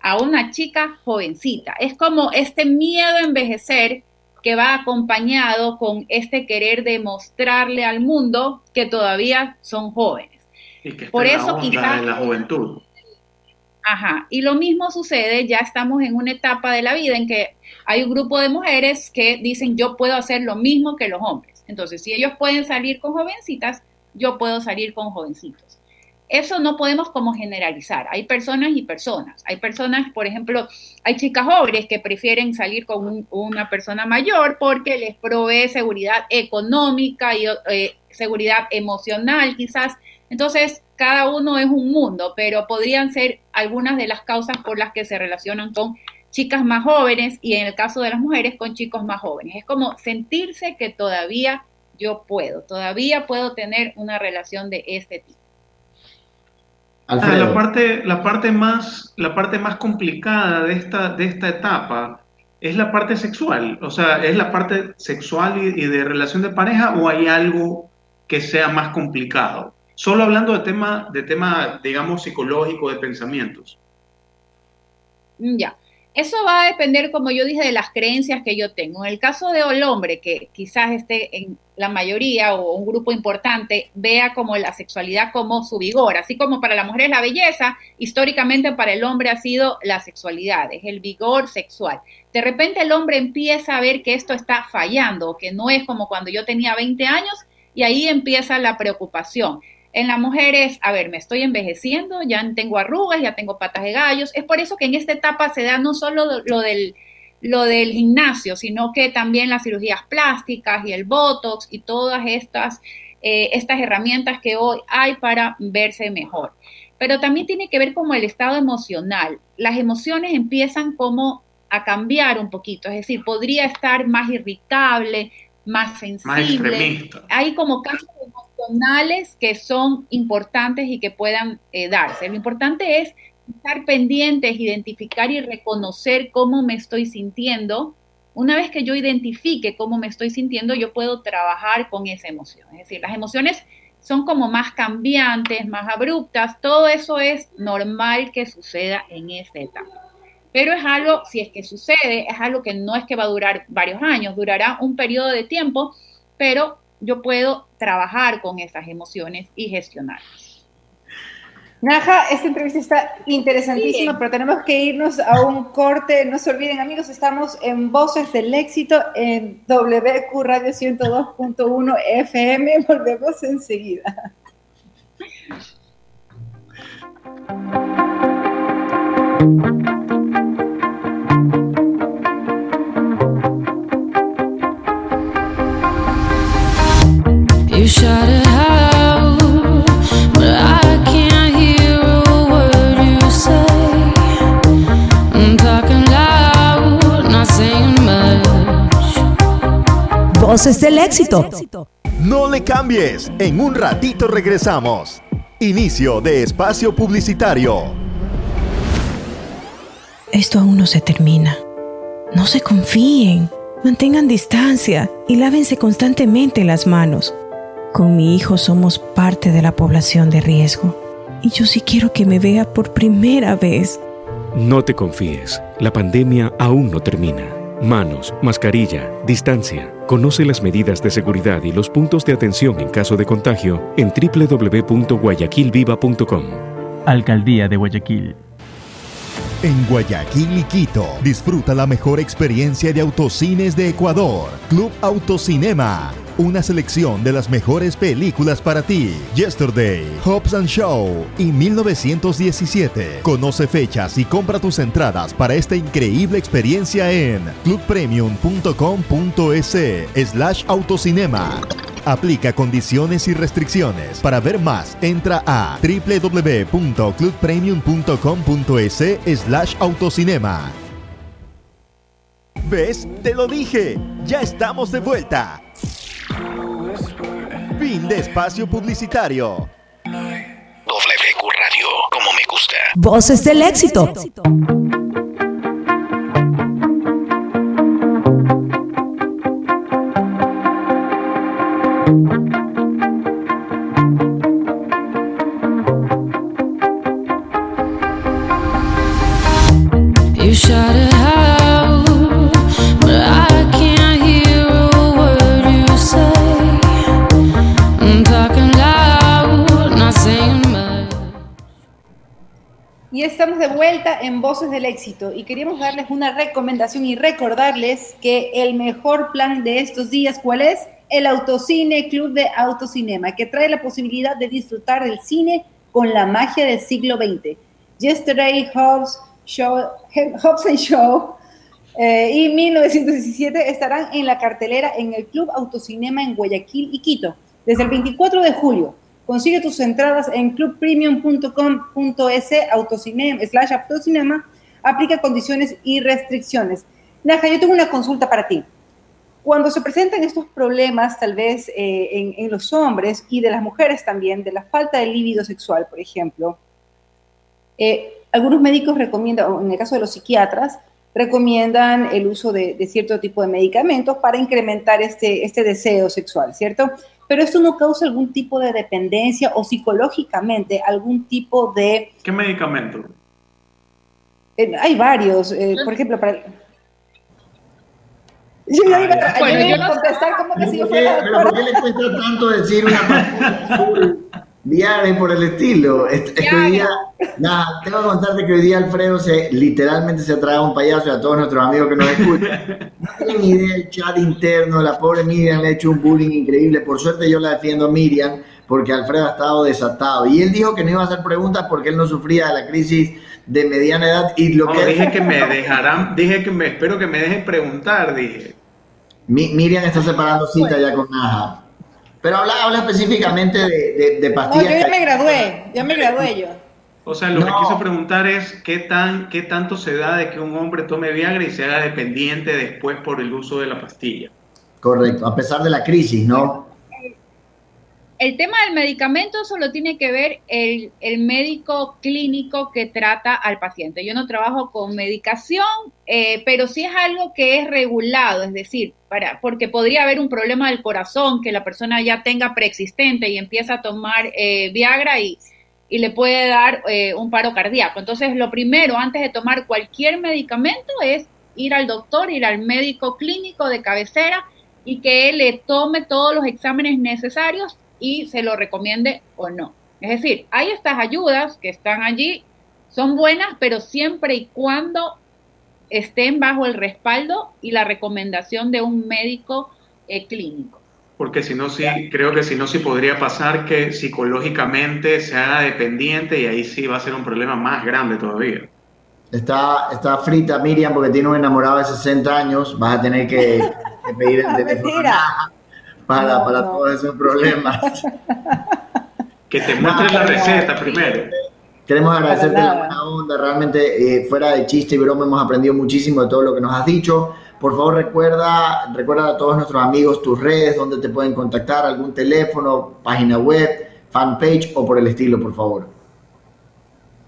a una chica jovencita. Es como este miedo a envejecer que va acompañado con este querer demostrarle al mundo que todavía son jóvenes. Por eso quizás la juventud. Ajá, y lo mismo sucede, ya estamos en una etapa de la vida en que hay un grupo de mujeres que dicen yo puedo hacer lo mismo que los hombres. Entonces, si ellos pueden salir con jovencitas, yo puedo salir con jovencitos. Eso no podemos como generalizar. Hay personas y personas. Hay personas, por ejemplo, hay chicas jóvenes que prefieren salir con una persona mayor porque les provee seguridad económica y eh, seguridad emocional quizás. Entonces, cada uno es un mundo, pero podrían ser algunas de las causas por las que se relacionan con chicas más jóvenes y en el caso de las mujeres con chicos más jóvenes. Es como sentirse que todavía yo puedo, todavía puedo tener una relación de este tipo. Ah, la parte, la parte más, la parte más complicada de esta, de esta etapa es la parte sexual, o sea, es la parte sexual y de relación de pareja o hay algo que sea más complicado. Solo hablando de tema, de tema, digamos, psicológico, de pensamientos. Mm, ya. Eso va a depender, como yo dije, de las creencias que yo tengo. En el caso del hombre, que quizás esté en la mayoría o un grupo importante, vea como la sexualidad como su vigor, así como para la mujer es la belleza, históricamente para el hombre ha sido la sexualidad, es el vigor sexual. De repente el hombre empieza a ver que esto está fallando, que no es como cuando yo tenía 20 años, y ahí empieza la preocupación. En la mujer es, a ver, me estoy envejeciendo, ya tengo arrugas, ya tengo patas de gallos. Es por eso que en esta etapa se da no solo lo del, lo del gimnasio, sino que también las cirugías plásticas y el botox y todas estas, eh, estas herramientas que hoy hay para verse mejor. Pero también tiene que ver como el estado emocional. Las emociones empiezan como a cambiar un poquito, es decir, podría estar más irritable, más sensible. Hay como cambios emocionales que son importantes y que puedan eh, darse. Lo importante es estar pendientes, identificar y reconocer cómo me estoy sintiendo. Una vez que yo identifique cómo me estoy sintiendo, yo puedo trabajar con esa emoción. Es decir, las emociones son como más cambiantes, más abruptas. Todo eso es normal que suceda en esta etapa. Pero es algo, si es que sucede, es algo que no es que va a durar varios años, durará un periodo de tiempo, pero yo puedo trabajar con esas emociones y gestionarlas. Naja, esta entrevista está interesantísima, pero tenemos que irnos a un corte. No se olviden, amigos, estamos en Voces del Éxito en WQ Radio 102.1 FM. Volvemos enseguida. Voces del éxito. No le cambies, en un ratito regresamos. Inicio de espacio publicitario. esto aún no se termina. No se confíen, mantengan distancia y lávense constantemente las manos. Con mi hijo somos parte de la población de riesgo y yo sí quiero que me vea por primera vez. No te confíes, la pandemia aún no termina. Manos, mascarilla, distancia. Conoce las medidas de seguridad y los puntos de atención en caso de contagio en www.guayaquilviva.com. Alcaldía de Guayaquil. En Guayaquil y Quito, disfruta la mejor experiencia de autocines de Ecuador. Club Autocinema. Una selección de las mejores películas para ti. Yesterday, Hobbs and Show y 1917. Conoce fechas y compra tus entradas para esta increíble experiencia en clubpremium.com.es slash autocinema. Aplica condiciones y restricciones. Para ver más, entra a www.clubpremium.com.es slash autocinema. ¿Ves? Te lo dije. Ya estamos de vuelta. Fin de espacio publicitario. WQ Radio, como me gusta. Voces del éxito. Y estamos de vuelta en Voces del Éxito y queríamos darles una recomendación y recordarles que el mejor plan de estos días, ¿cuál es? El Autocine Club de Autocinema, que trae la posibilidad de disfrutar del cine con la magia del siglo XX. Yesterday, Hobbs, Show, Hobbs and Show eh, y 1917 estarán en la cartelera en el Club Autocinema en Guayaquil y Quito desde el 24 de julio. Consigue tus entradas en clubpremium.com.es autocinema, slash autocinema. Aplica condiciones y restricciones. Naja, yo tengo una consulta para ti. Cuando se presentan estos problemas, tal vez eh, en, en los hombres y de las mujeres también, de la falta de líbido sexual, por ejemplo, eh, algunos médicos recomiendan, o en el caso de los psiquiatras, recomiendan el uso de, de cierto tipo de medicamentos para incrementar este, este deseo sexual, ¿cierto? Pero esto no causa algún tipo de dependencia o psicológicamente algún tipo de... ¿Qué medicamento? eh, hay varios, eh, por ejemplo, para... Yo ya iba a, Bueno, yo iba yo a no- contestar como que si yo ¿Por qué, fuera pero ¿por qué le cuesta tanto decir una Viagra y por el estilo? Es, es que hoy día, nada, tengo que contarte que hoy día Alfredo se literalmente se trae un payaso y a todos nuestros amigos que nos escuchan. No tienen idea el chat interno, la pobre Miriam le ha hecho un bullying increíble. Por suerte yo la defiendo a Miriam porque Alfredo ha estado desatado. Y él dijo que no iba a hacer preguntas porque él no sufría de la crisis de mediana edad. Y lo No, que dije que me dejarán, dije que me espero que me dejen preguntar, dije. Mi- Miriam está separando cita ya con Naja. Pero habla, habla específicamente de, de- de No, pastillas. yo ya me gradué, ya me gradué yo. O sea, lo que quiso preguntar es qué tan, qué tanto se da de que un hombre tome Viagra y se haga dependiente después por el uso de la pastilla. Correcto, a pesar de la crisis, ¿no? El tema del medicamento solo tiene que ver el, el médico clínico que trata al paciente. Yo no trabajo con medicación, eh, pero sí es algo que es regulado, es decir, para, porque podría haber un problema del corazón que la persona ya tenga preexistente y empieza a tomar eh, Viagra y, y le puede dar eh, un paro cardíaco. Entonces, lo primero, antes de tomar cualquier medicamento, es ir al doctor, ir al médico clínico de cabecera y que él le tome todos los exámenes necesarios y se lo recomiende o no. Es decir, hay estas ayudas que están allí, son buenas, pero siempre y cuando estén bajo el respaldo y la recomendación de un médico eh, clínico. Porque si no, sí, creo que si no, sí podría pasar que psicológicamente se haga dependiente y ahí sí va a ser un problema más grande todavía. Está, está frita Miriam porque tiene un enamorado de 60 años. Vas a tener que, que pedir el teléfono Mentira. Para, No, para no. todos esos problemas. Que te muestre la receta primero. Queremos agradecerte la buena onda, realmente eh, fuera de chiste y broma hemos aprendido muchísimo de todo lo que nos has dicho. Por favor recuerda, recuerda a todos nuestros amigos tus redes, donde te pueden contactar, algún teléfono, página web, fanpage o por el estilo, por favor.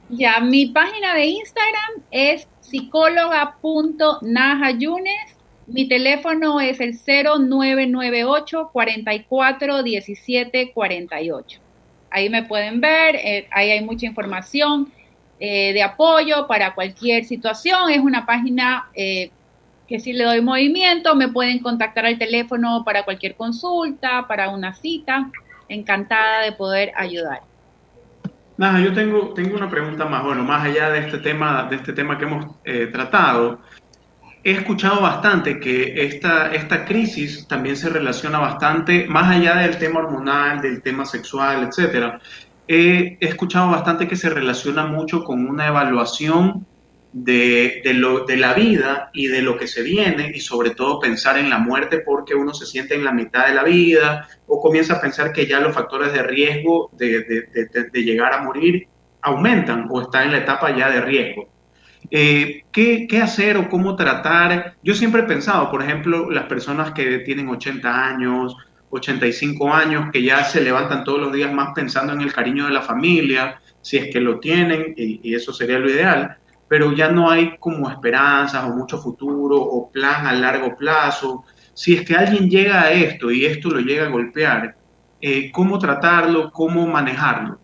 Ya, mi página de Instagram es psicóloga.najayunes. Mi teléfono es el 0998 44 17 48. Ahí me pueden ver, eh, ahí hay mucha información eh, de apoyo para cualquier situación. Es una página eh, que si le doy movimiento, me pueden contactar al teléfono para cualquier consulta, para una cita. Encantada de poder ayudar. Nada, yo tengo, tengo una pregunta más, bueno, más allá de este tema, de este tema que hemos eh, tratado, he escuchado bastante que esta, esta crisis también se relaciona bastante, más allá del tema hormonal, del tema sexual, etcétera, he escuchado bastante que se relaciona mucho con una evaluación de, lo, de la vida y de lo que se viene y sobre todo pensar en la muerte porque uno se siente en la mitad de la vida o comienza a pensar que ya los factores de riesgo de, de llegar a morir aumentan o está en la etapa ya de riesgo. Eh, ¿qué, ¿qué, hacer o cómo tratar? Yo siempre he pensado, por ejemplo, las personas que tienen 80 años, 85 años, que ya se levantan todos los días más pensando en el cariño de la familia, si es que lo tienen, y, y eso sería lo ideal, pero ya no hay como esperanzas o mucho futuro o plan a largo plazo. Si es que alguien llega a esto y esto lo llega a golpear, eh, ¿cómo tratarlo? ¿Cómo manejarlo?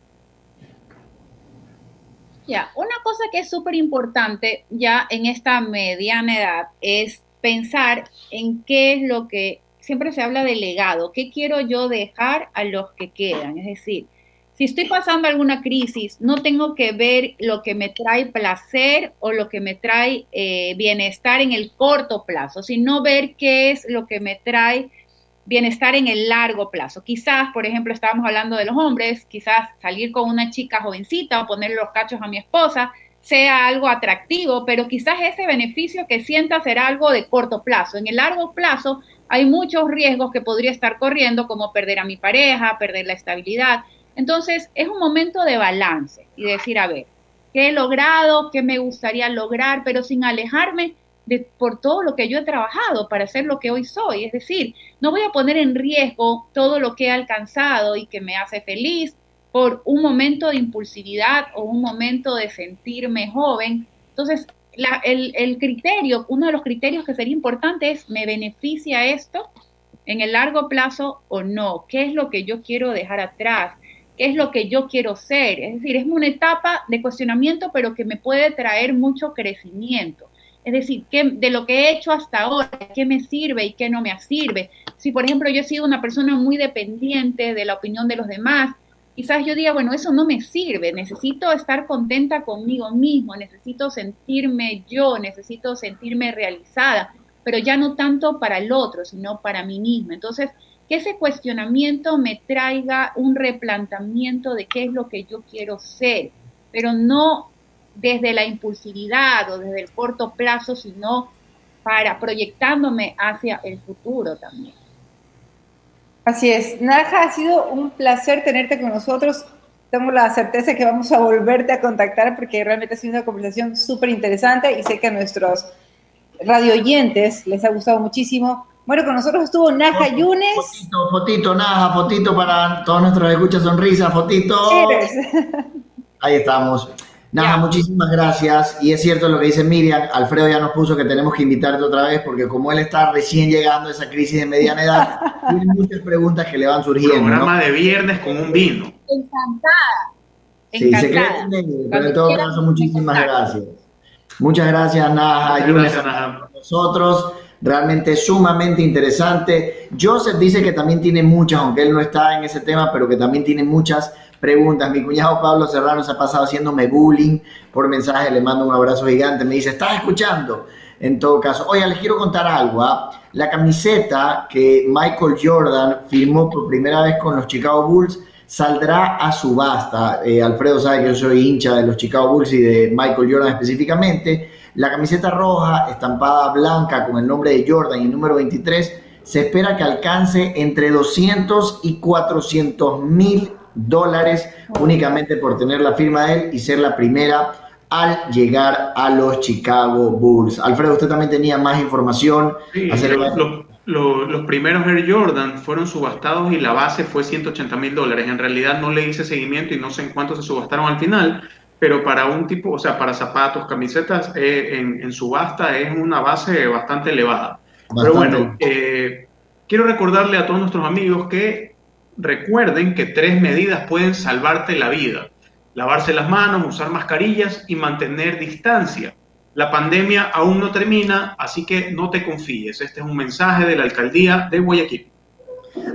Ya, una cosa que es súper importante ya en esta mediana edad es pensar en qué es lo que siempre se habla de legado, qué quiero yo dejar a los que quedan, es decir, si estoy pasando alguna crisis, no tengo que ver lo que me trae placer o lo que me trae eh, bienestar en el corto plazo, sino ver qué es lo que me trae bienestar en el largo plazo. Quizás, por ejemplo, estábamos hablando de los hombres, quizás salir con una chica jovencita o ponerle los cachos a mi esposa sea algo atractivo, pero quizás ese beneficio que sienta será algo de corto plazo. En el largo plazo hay muchos riesgos que podría estar corriendo, como perder a mi pareja, perder la estabilidad. Entonces, es un momento de balance y decir, a ver, ¿qué he logrado? ¿Qué me gustaría lograr? Pero sin alejarme por todo lo que yo he trabajado para ser lo que hoy soy. Es decir, no voy a poner en riesgo todo lo que he alcanzado y que me hace feliz por un momento de impulsividad o un momento de sentirme joven. Entonces, el, el criterio, uno de los criterios que sería importante es, ¿me beneficia esto en el largo plazo o no? ¿Qué es lo que yo quiero dejar atrás? qué es lo que yo quiero ser. Es decir, es una etapa de cuestionamiento, pero que me puede traer mucho crecimiento. Es decir, ¿qué, de lo que he hecho hasta ahora, qué me sirve y qué no me sirve. Si, por ejemplo, yo he sido una persona muy dependiente de la opinión de los demás, quizás yo diga, bueno, eso no me sirve, necesito estar contenta conmigo mismo, necesito sentirme yo, necesito sentirme realizada, pero ya no tanto para el otro, sino para mí misma. Entonces, que ese cuestionamiento me traiga un replanteamiento de qué es lo que yo quiero ser, pero no desde la impulsividad o desde el corto plazo, sino para proyectándome hacia el futuro también. Así es. Naja, ha sido un placer tenerte con nosotros. Tengo la certeza que vamos a volverte a contactar porque realmente ha sido una conversación súper interesante y sé que a nuestros radio oyentes les ha gustado muchísimo. Bueno, con nosotros estuvo Naja Yunes. Fotito, fotito, Naja, fotito para todos nuestros escuchas sonrisa, fotito. Ahí estamos. Naja, muchísimas gracias. Y es cierto lo que dice Miriam, Alfredo ya nos puso que tenemos que invitarte otra vez porque como él está recién llegando a esa crisis de mediana edad, tiene muchas preguntas que le van surgiendo. Programa de viernes con un vino. Encantada. Sí, se cree pero en todo caso, muchísimas gracias. Muchas gracias, Naja. Yunes, nosotros realmente sumamente interesante. Joseph dice que también tiene muchas, aunque él no está en ese tema, pero que también tiene muchas preguntas. Mi cuñado Pablo Serrano se ha pasado haciéndome bullying por mensaje, le mando un abrazo gigante, me dice, ¿estás escuchando? En todo caso, oye, les quiero contar algo. ¿ah? La camiseta que Michael Jordan firmó por primera vez con los Chicago Bulls saldrá a subasta. Eh, Alfredo sabe que yo soy hincha de los Chicago Bulls y de Michael Jordan específicamente. La camiseta roja, estampada blanca con el nombre de Jordan y el número 23, se espera que alcance entre 200 y 400 mil dólares únicamente por tener la firma de él y ser la primera al llegar a los Chicago Bulls. Alfredo, usted también tenía más información. Sí, los, primeros Air Jordan fueron subastados y la base fue 180 mil dólares. En realidad no le hice seguimiento y no sé en cuánto se subastaron al final, pero para un tipo, o sea, para zapatos, camisetas, eh, en, subasta es una base bastante elevada. Pero bueno, eh, quiero recordarle a todos nuestros amigos que recuerden que tres medidas pueden salvarte la vida. Lavarse las manos, usar mascarillas y mantener distancia. La pandemia aún no termina, así que no te confíes. Este es un mensaje de la alcaldía de Guayaquil.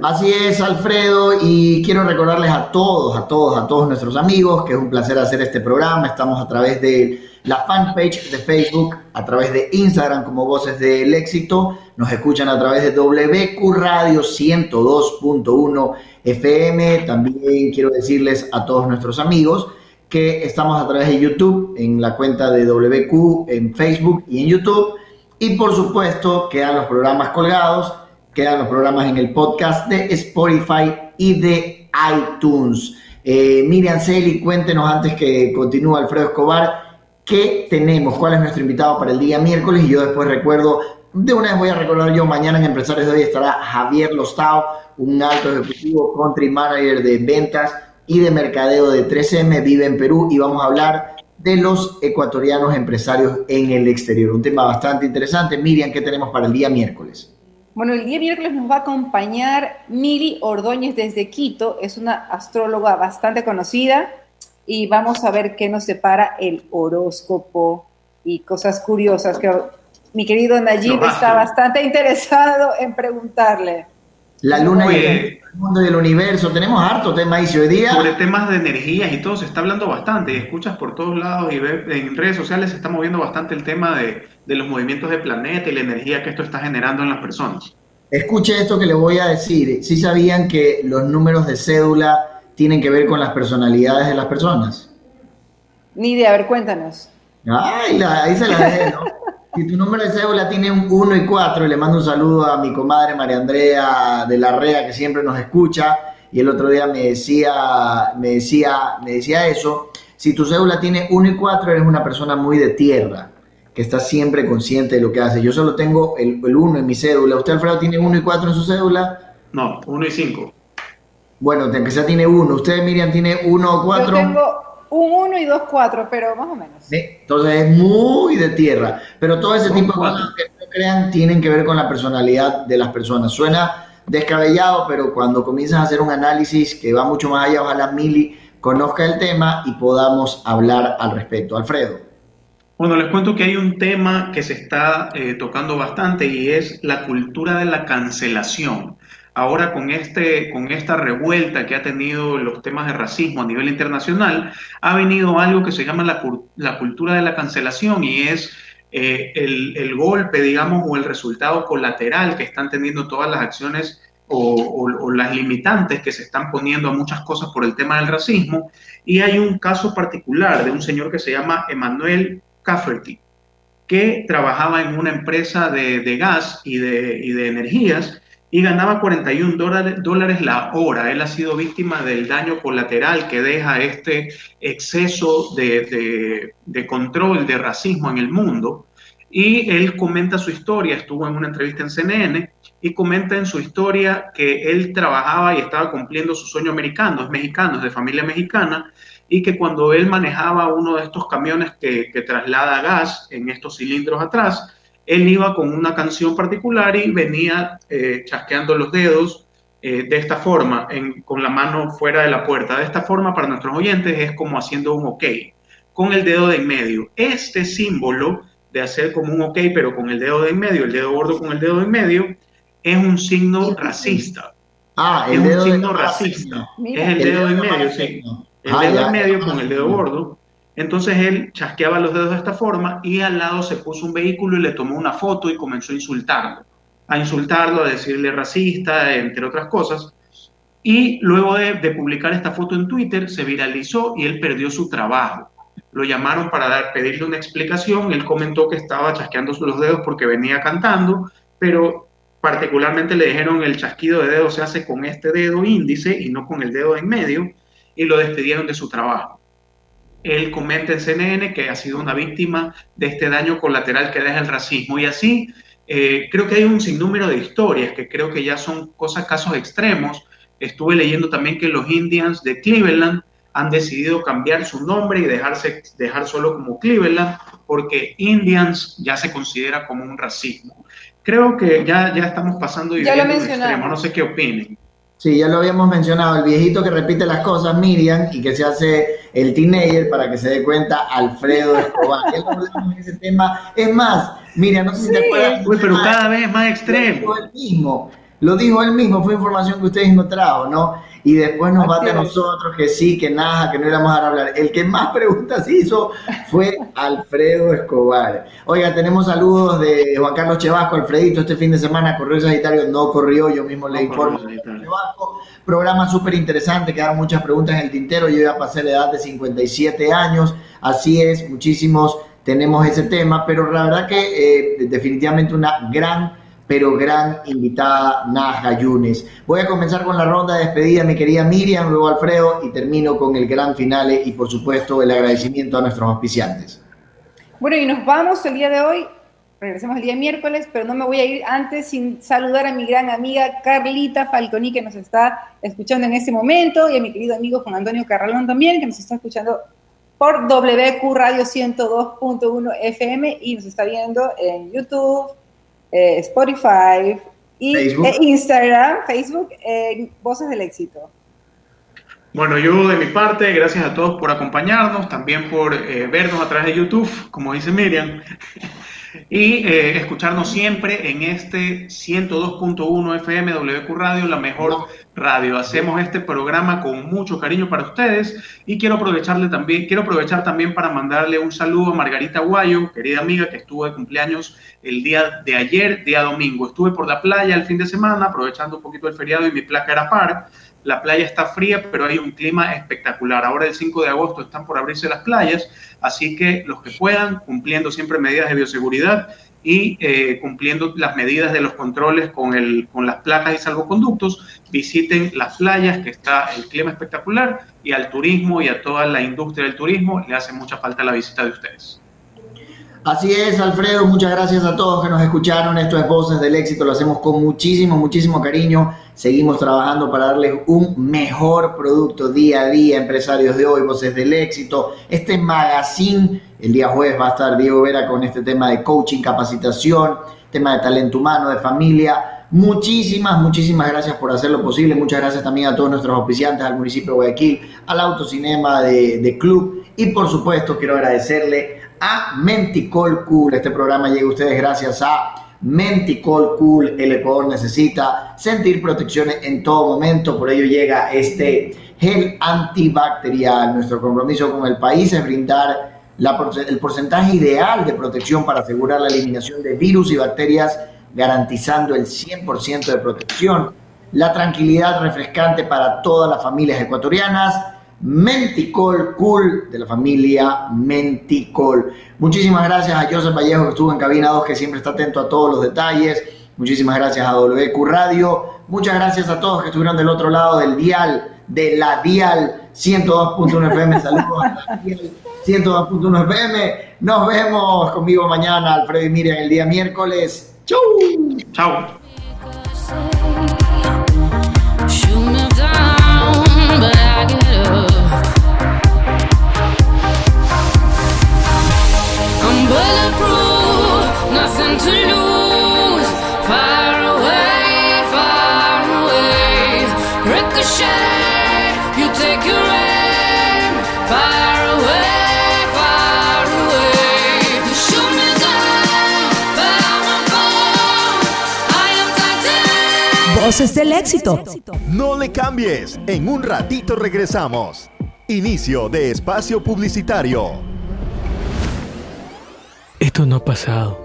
Así es, Alfredo, y quiero recordarles a todos, a todos, a todos nuestros amigos que es un placer hacer este programa. Estamos a través de la fanpage de Facebook, a través de Instagram como Voces del Éxito. Nos escuchan a través de WQ Radio 102.1 FM. También quiero decirles a todos nuestros amigos que estamos a través de YouTube, en la cuenta de WQ, en Facebook y en YouTube. Y por supuesto, quedan los programas colgados Quedan los programas en el podcast de Spotify y de iTunes. Eh, Miriam Celi, cuéntenos antes que continúe Alfredo Escobar, ¿qué tenemos? ¿Cuál es nuestro invitado para el día miércoles? Y yo después recuerdo, de una vez voy a recordar yo, mañana en Empresarios de Hoy estará Javier Lostao, un alto ejecutivo country manager de ventas y de mercadeo de 3M, vive en Perú y vamos a hablar de los ecuatorianos empresarios en el exterior. Un tema bastante interesante. Miriam, ¿qué tenemos para el día miércoles? Bueno, el día miércoles nos va a acompañar Mili Ordóñez desde Quito, es una astróloga bastante conocida y vamos a ver qué nos separa el horóscopo y cosas curiosas que mi querido Nayib está bastante interesado en preguntarle. La luna y el mundo del universo, tenemos harto tema ahí hoy día. Sobre temas de energías y todo, se está hablando bastante, y escuchas por todos lados y en redes sociales se está moviendo bastante el tema de de los movimientos del planeta y la energía que esto está generando en las personas. Escuche esto que le voy a decir. ¿Sí sabían que los números de cédula tienen que ver con las personalidades de las personas? Ni idea, a ver, cuéntanos. Ay, ahí se la dejé, ¿no? si tu número de cédula tiene un 1 y 4, le mando un saludo a mi comadre María Andrea de la REA que siempre nos escucha y el otro día me decía, me decía, me decía eso. Si tu cédula tiene 1 y 4, eres una persona muy de tierra que está siempre consciente de lo que hace. Yo solo tengo el 1 en mi cédula. ¿Usted, Alfredo, tiene 1 y 4 en su cédula? No, 1 y 5. Bueno, aunque sea tiene 1. ¿Usted, Miriam, tiene 1 o 4? Yo tengo un 1 y dos 4, pero más o menos. ¿Sí? Entonces es muy de tierra. Pero todo ese tipo de cosas que no crean tienen que ver con la personalidad de las personas. Suena descabellado, pero cuando comienzas a hacer un análisis que va mucho más allá, ojalá Mili conozca el tema y podamos hablar al respecto. Alfredo. Bueno, les cuento que hay un tema que se está eh, tocando bastante y es la cultura de la cancelación. Ahora con, este, con esta revuelta que ha tenido los temas de racismo a nivel internacional, ha venido algo que se llama la, cultura de la cancelación y es eh, el, golpe, digamos, o el resultado colateral que están teniendo todas las acciones o, las limitantes que se están poniendo a muchas cosas por el tema del racismo. Y hay un caso particular de un señor que se llama Emanuel Cafferty, que trabajaba en una empresa de, gas y de, de, energías y ganaba 41 dólares, dólares la hora. Él ha sido víctima del daño colateral que deja este exceso de, de control, de racismo en el mundo. Y él comenta su historia, estuvo en una entrevista en CNN y comenta en su historia que él trabajaba y estaba cumpliendo su sueño americano, es mexicano, es de familia mexicana, y que cuando él manejaba uno de estos camiones que, traslada gas en estos cilindros atrás, él iba con una canción particular y venía eh, chasqueando los dedos eh, de esta forma, con la mano fuera de la puerta. De esta forma, para nuestros oyentes, es como haciendo un ok, con el dedo de en medio. Este símbolo de hacer como un ok, pero con el dedo de en medio, el dedo gordo con el dedo de en medio, es un signo racista. Ah, el es un signo racista. Es el, dedo de en medio, sí el ah, dedo en medio con el dedo gordo. Entonces él chasqueaba los dedos de esta forma y al lado se puso un vehículo y le tomó una foto y comenzó a insultarlo. A insultarlo, a decirle racista, entre otras cosas. Y luego de, publicar esta foto en Twitter, se viralizó y él perdió su trabajo. Lo llamaron para dar, pedirle una explicación. Él comentó que estaba chasqueando los dedos porque venía cantando, pero particularmente le dijeron el chasquido de dedos se hace con este dedo índice y no con el dedo en medio y lo despidieron de su trabajo. Él comenta en CNN que ha sido una víctima de este daño colateral que deja el racismo y así eh, creo que hay un sinnúmero de historias que creo que ya son cosas, casos extremos. Estuve leyendo también que los Indians de Cleveland han decidido cambiar su nombre y dejarse, dejar solo como Cleveland, porque Indians ya se considera como un racismo. Creo que ya, ya estamos pasando y Ya lo extremo, no sé qué opinen. Sí, ya lo habíamos mencionado, el viejito que repite las cosas, Miriam, y que se hace el teenager para que se dé cuenta, Alfredo Escobar. Ya lo hablamos en ese tema. Es más, Miriam, no sé si te acuerdas. Uy, pero cada vez más extremo. Lo dijo él mismo, lo dijo él mismo, fue información que ustedes no trajo, ¿no? Y después nos bate a nosotros que sí, que nada, que no íbamos a hablar. El que más preguntas hizo fue Alfredo Escobar. Oiga, tenemos saludos de Juan Carlos Chevasco, Alfredito, este fin de semana corrió el Sagitario, no corrió, yo mismo le informo. Chevasco, programa súper interesante, quedaron muchas preguntas en el tintero, yo ya pasé la edad de 57 años, así es, muchísimos tenemos ese tema, pero la verdad que eh, definitivamente una gran pero gran invitada Naja Yunes. Voy a comenzar con la ronda de despedida, mi querida Miriam, luego Alfredo, y termino con el gran finale y por supuesto el agradecimiento a nuestros auspiciantes. Bueno, y nos vamos el día de hoy. Regresemos el día miércoles, pero no me voy a ir antes sin saludar a mi gran amiga Carlita Falconi, que nos está escuchando en este momento, y a mi querido amigo Juan Antonio Carralón también, que nos está escuchando por WQ Radio 102.1 FM y nos está viendo en YouTube, eh, Spotify y eh, Instagram, Facebook, Voces del Éxito. Bueno, yo de mi parte, gracias a todos por acompañarnos, también por eh, vernos a través de YouTube, como dice Miriam y eh, escucharnos siempre en este 102.1 FM WQ Radio, la mejor radio. Hacemos este programa con mucho cariño para ustedes y quiero aprovecharle también, quiero aprovechar también para mandarle un saludo a Margarita Guayo, querida amiga que estuvo de cumpleaños el día de ayer, día domingo. Estuve por la playa el fin de semana, aprovechando un poquito el feriado y mi placa era par. La playa está fría, pero hay un clima espectacular. Ahora el 5 de agosto están por abrirse las playas, así que los que puedan, cumpliendo siempre medidas de bioseguridad y eh, cumpliendo las medidas de los controles con, el, con las placas y salvoconductos, visiten las playas, que está el clima espectacular, y al turismo y a toda la industria del turismo le hace mucha falta la visita de ustedes. Así es, Alfredo, muchas gracias a todos que nos escucharon. Esto es Voces del Éxito, lo hacemos con muchísimo, muchísimo cariño. Seguimos trabajando para darles un mejor producto día a día, empresarios de hoy, Voces del Éxito. Este magazine, el día jueves va a estar Diego Vera con este tema de coaching, capacitación, tema de talento humano, de familia. Muchísimas, muchísimas gracias por hacerlo posible. Muchas gracias también a todos nuestros auspiciantes, al municipio de Guayaquil, al Autocinema de, de Club. Y por supuesto, quiero agradecerle a Menticol Cool. Este programa llega a ustedes gracias a Menticol Cool. El Ecuador necesita sentir protecciones en todo momento, por ello llega este gel antibacterial. Nuestro compromiso con el país es brindar el porcentaje ideal de protección para asegurar la eliminación de virus y bacterias, garantizando el 100% de protección. La tranquilidad refrescante para todas las familias ecuatorianas Menticol Cool de la familia Menticol. Muchísimas gracias a Joseph Vallejo que estuvo en cabina 2 que siempre está atento a todos los detalles. Muchísimas gracias a WQ Radio. Muchas gracias a todos que estuvieron del otro lado del dial, de la dial 102.1 FM. Saludos a la dial 102.1 FM. Nos vemos conmigo mañana, Alfredo y Miriam, el día miércoles. ¡Chau! ¡Chao! Voces del éxito. No le cambies, en un ratito regresamos. Inicio de espacio publicitario. Esto no ha pasado,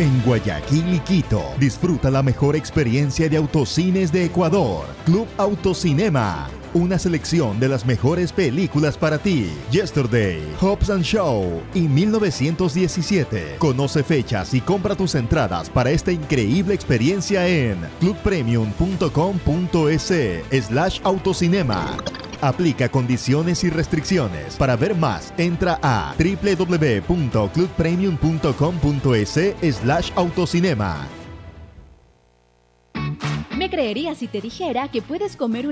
En Guayaquil y Quito, disfruta la mejor experiencia de autocines de Ecuador. Club Autocinema una selección de las mejores películas para ti. Yesterday, Hobbs and Show y 1917. Conoce fechas y compra tus entradas para esta increíble experiencia en clubpremium.com.es slash autocinema. Aplica condiciones y restricciones. Para ver más, entra a www.clubpremium.com.es slash autocinema. Me creería si te dijera que puedes comer un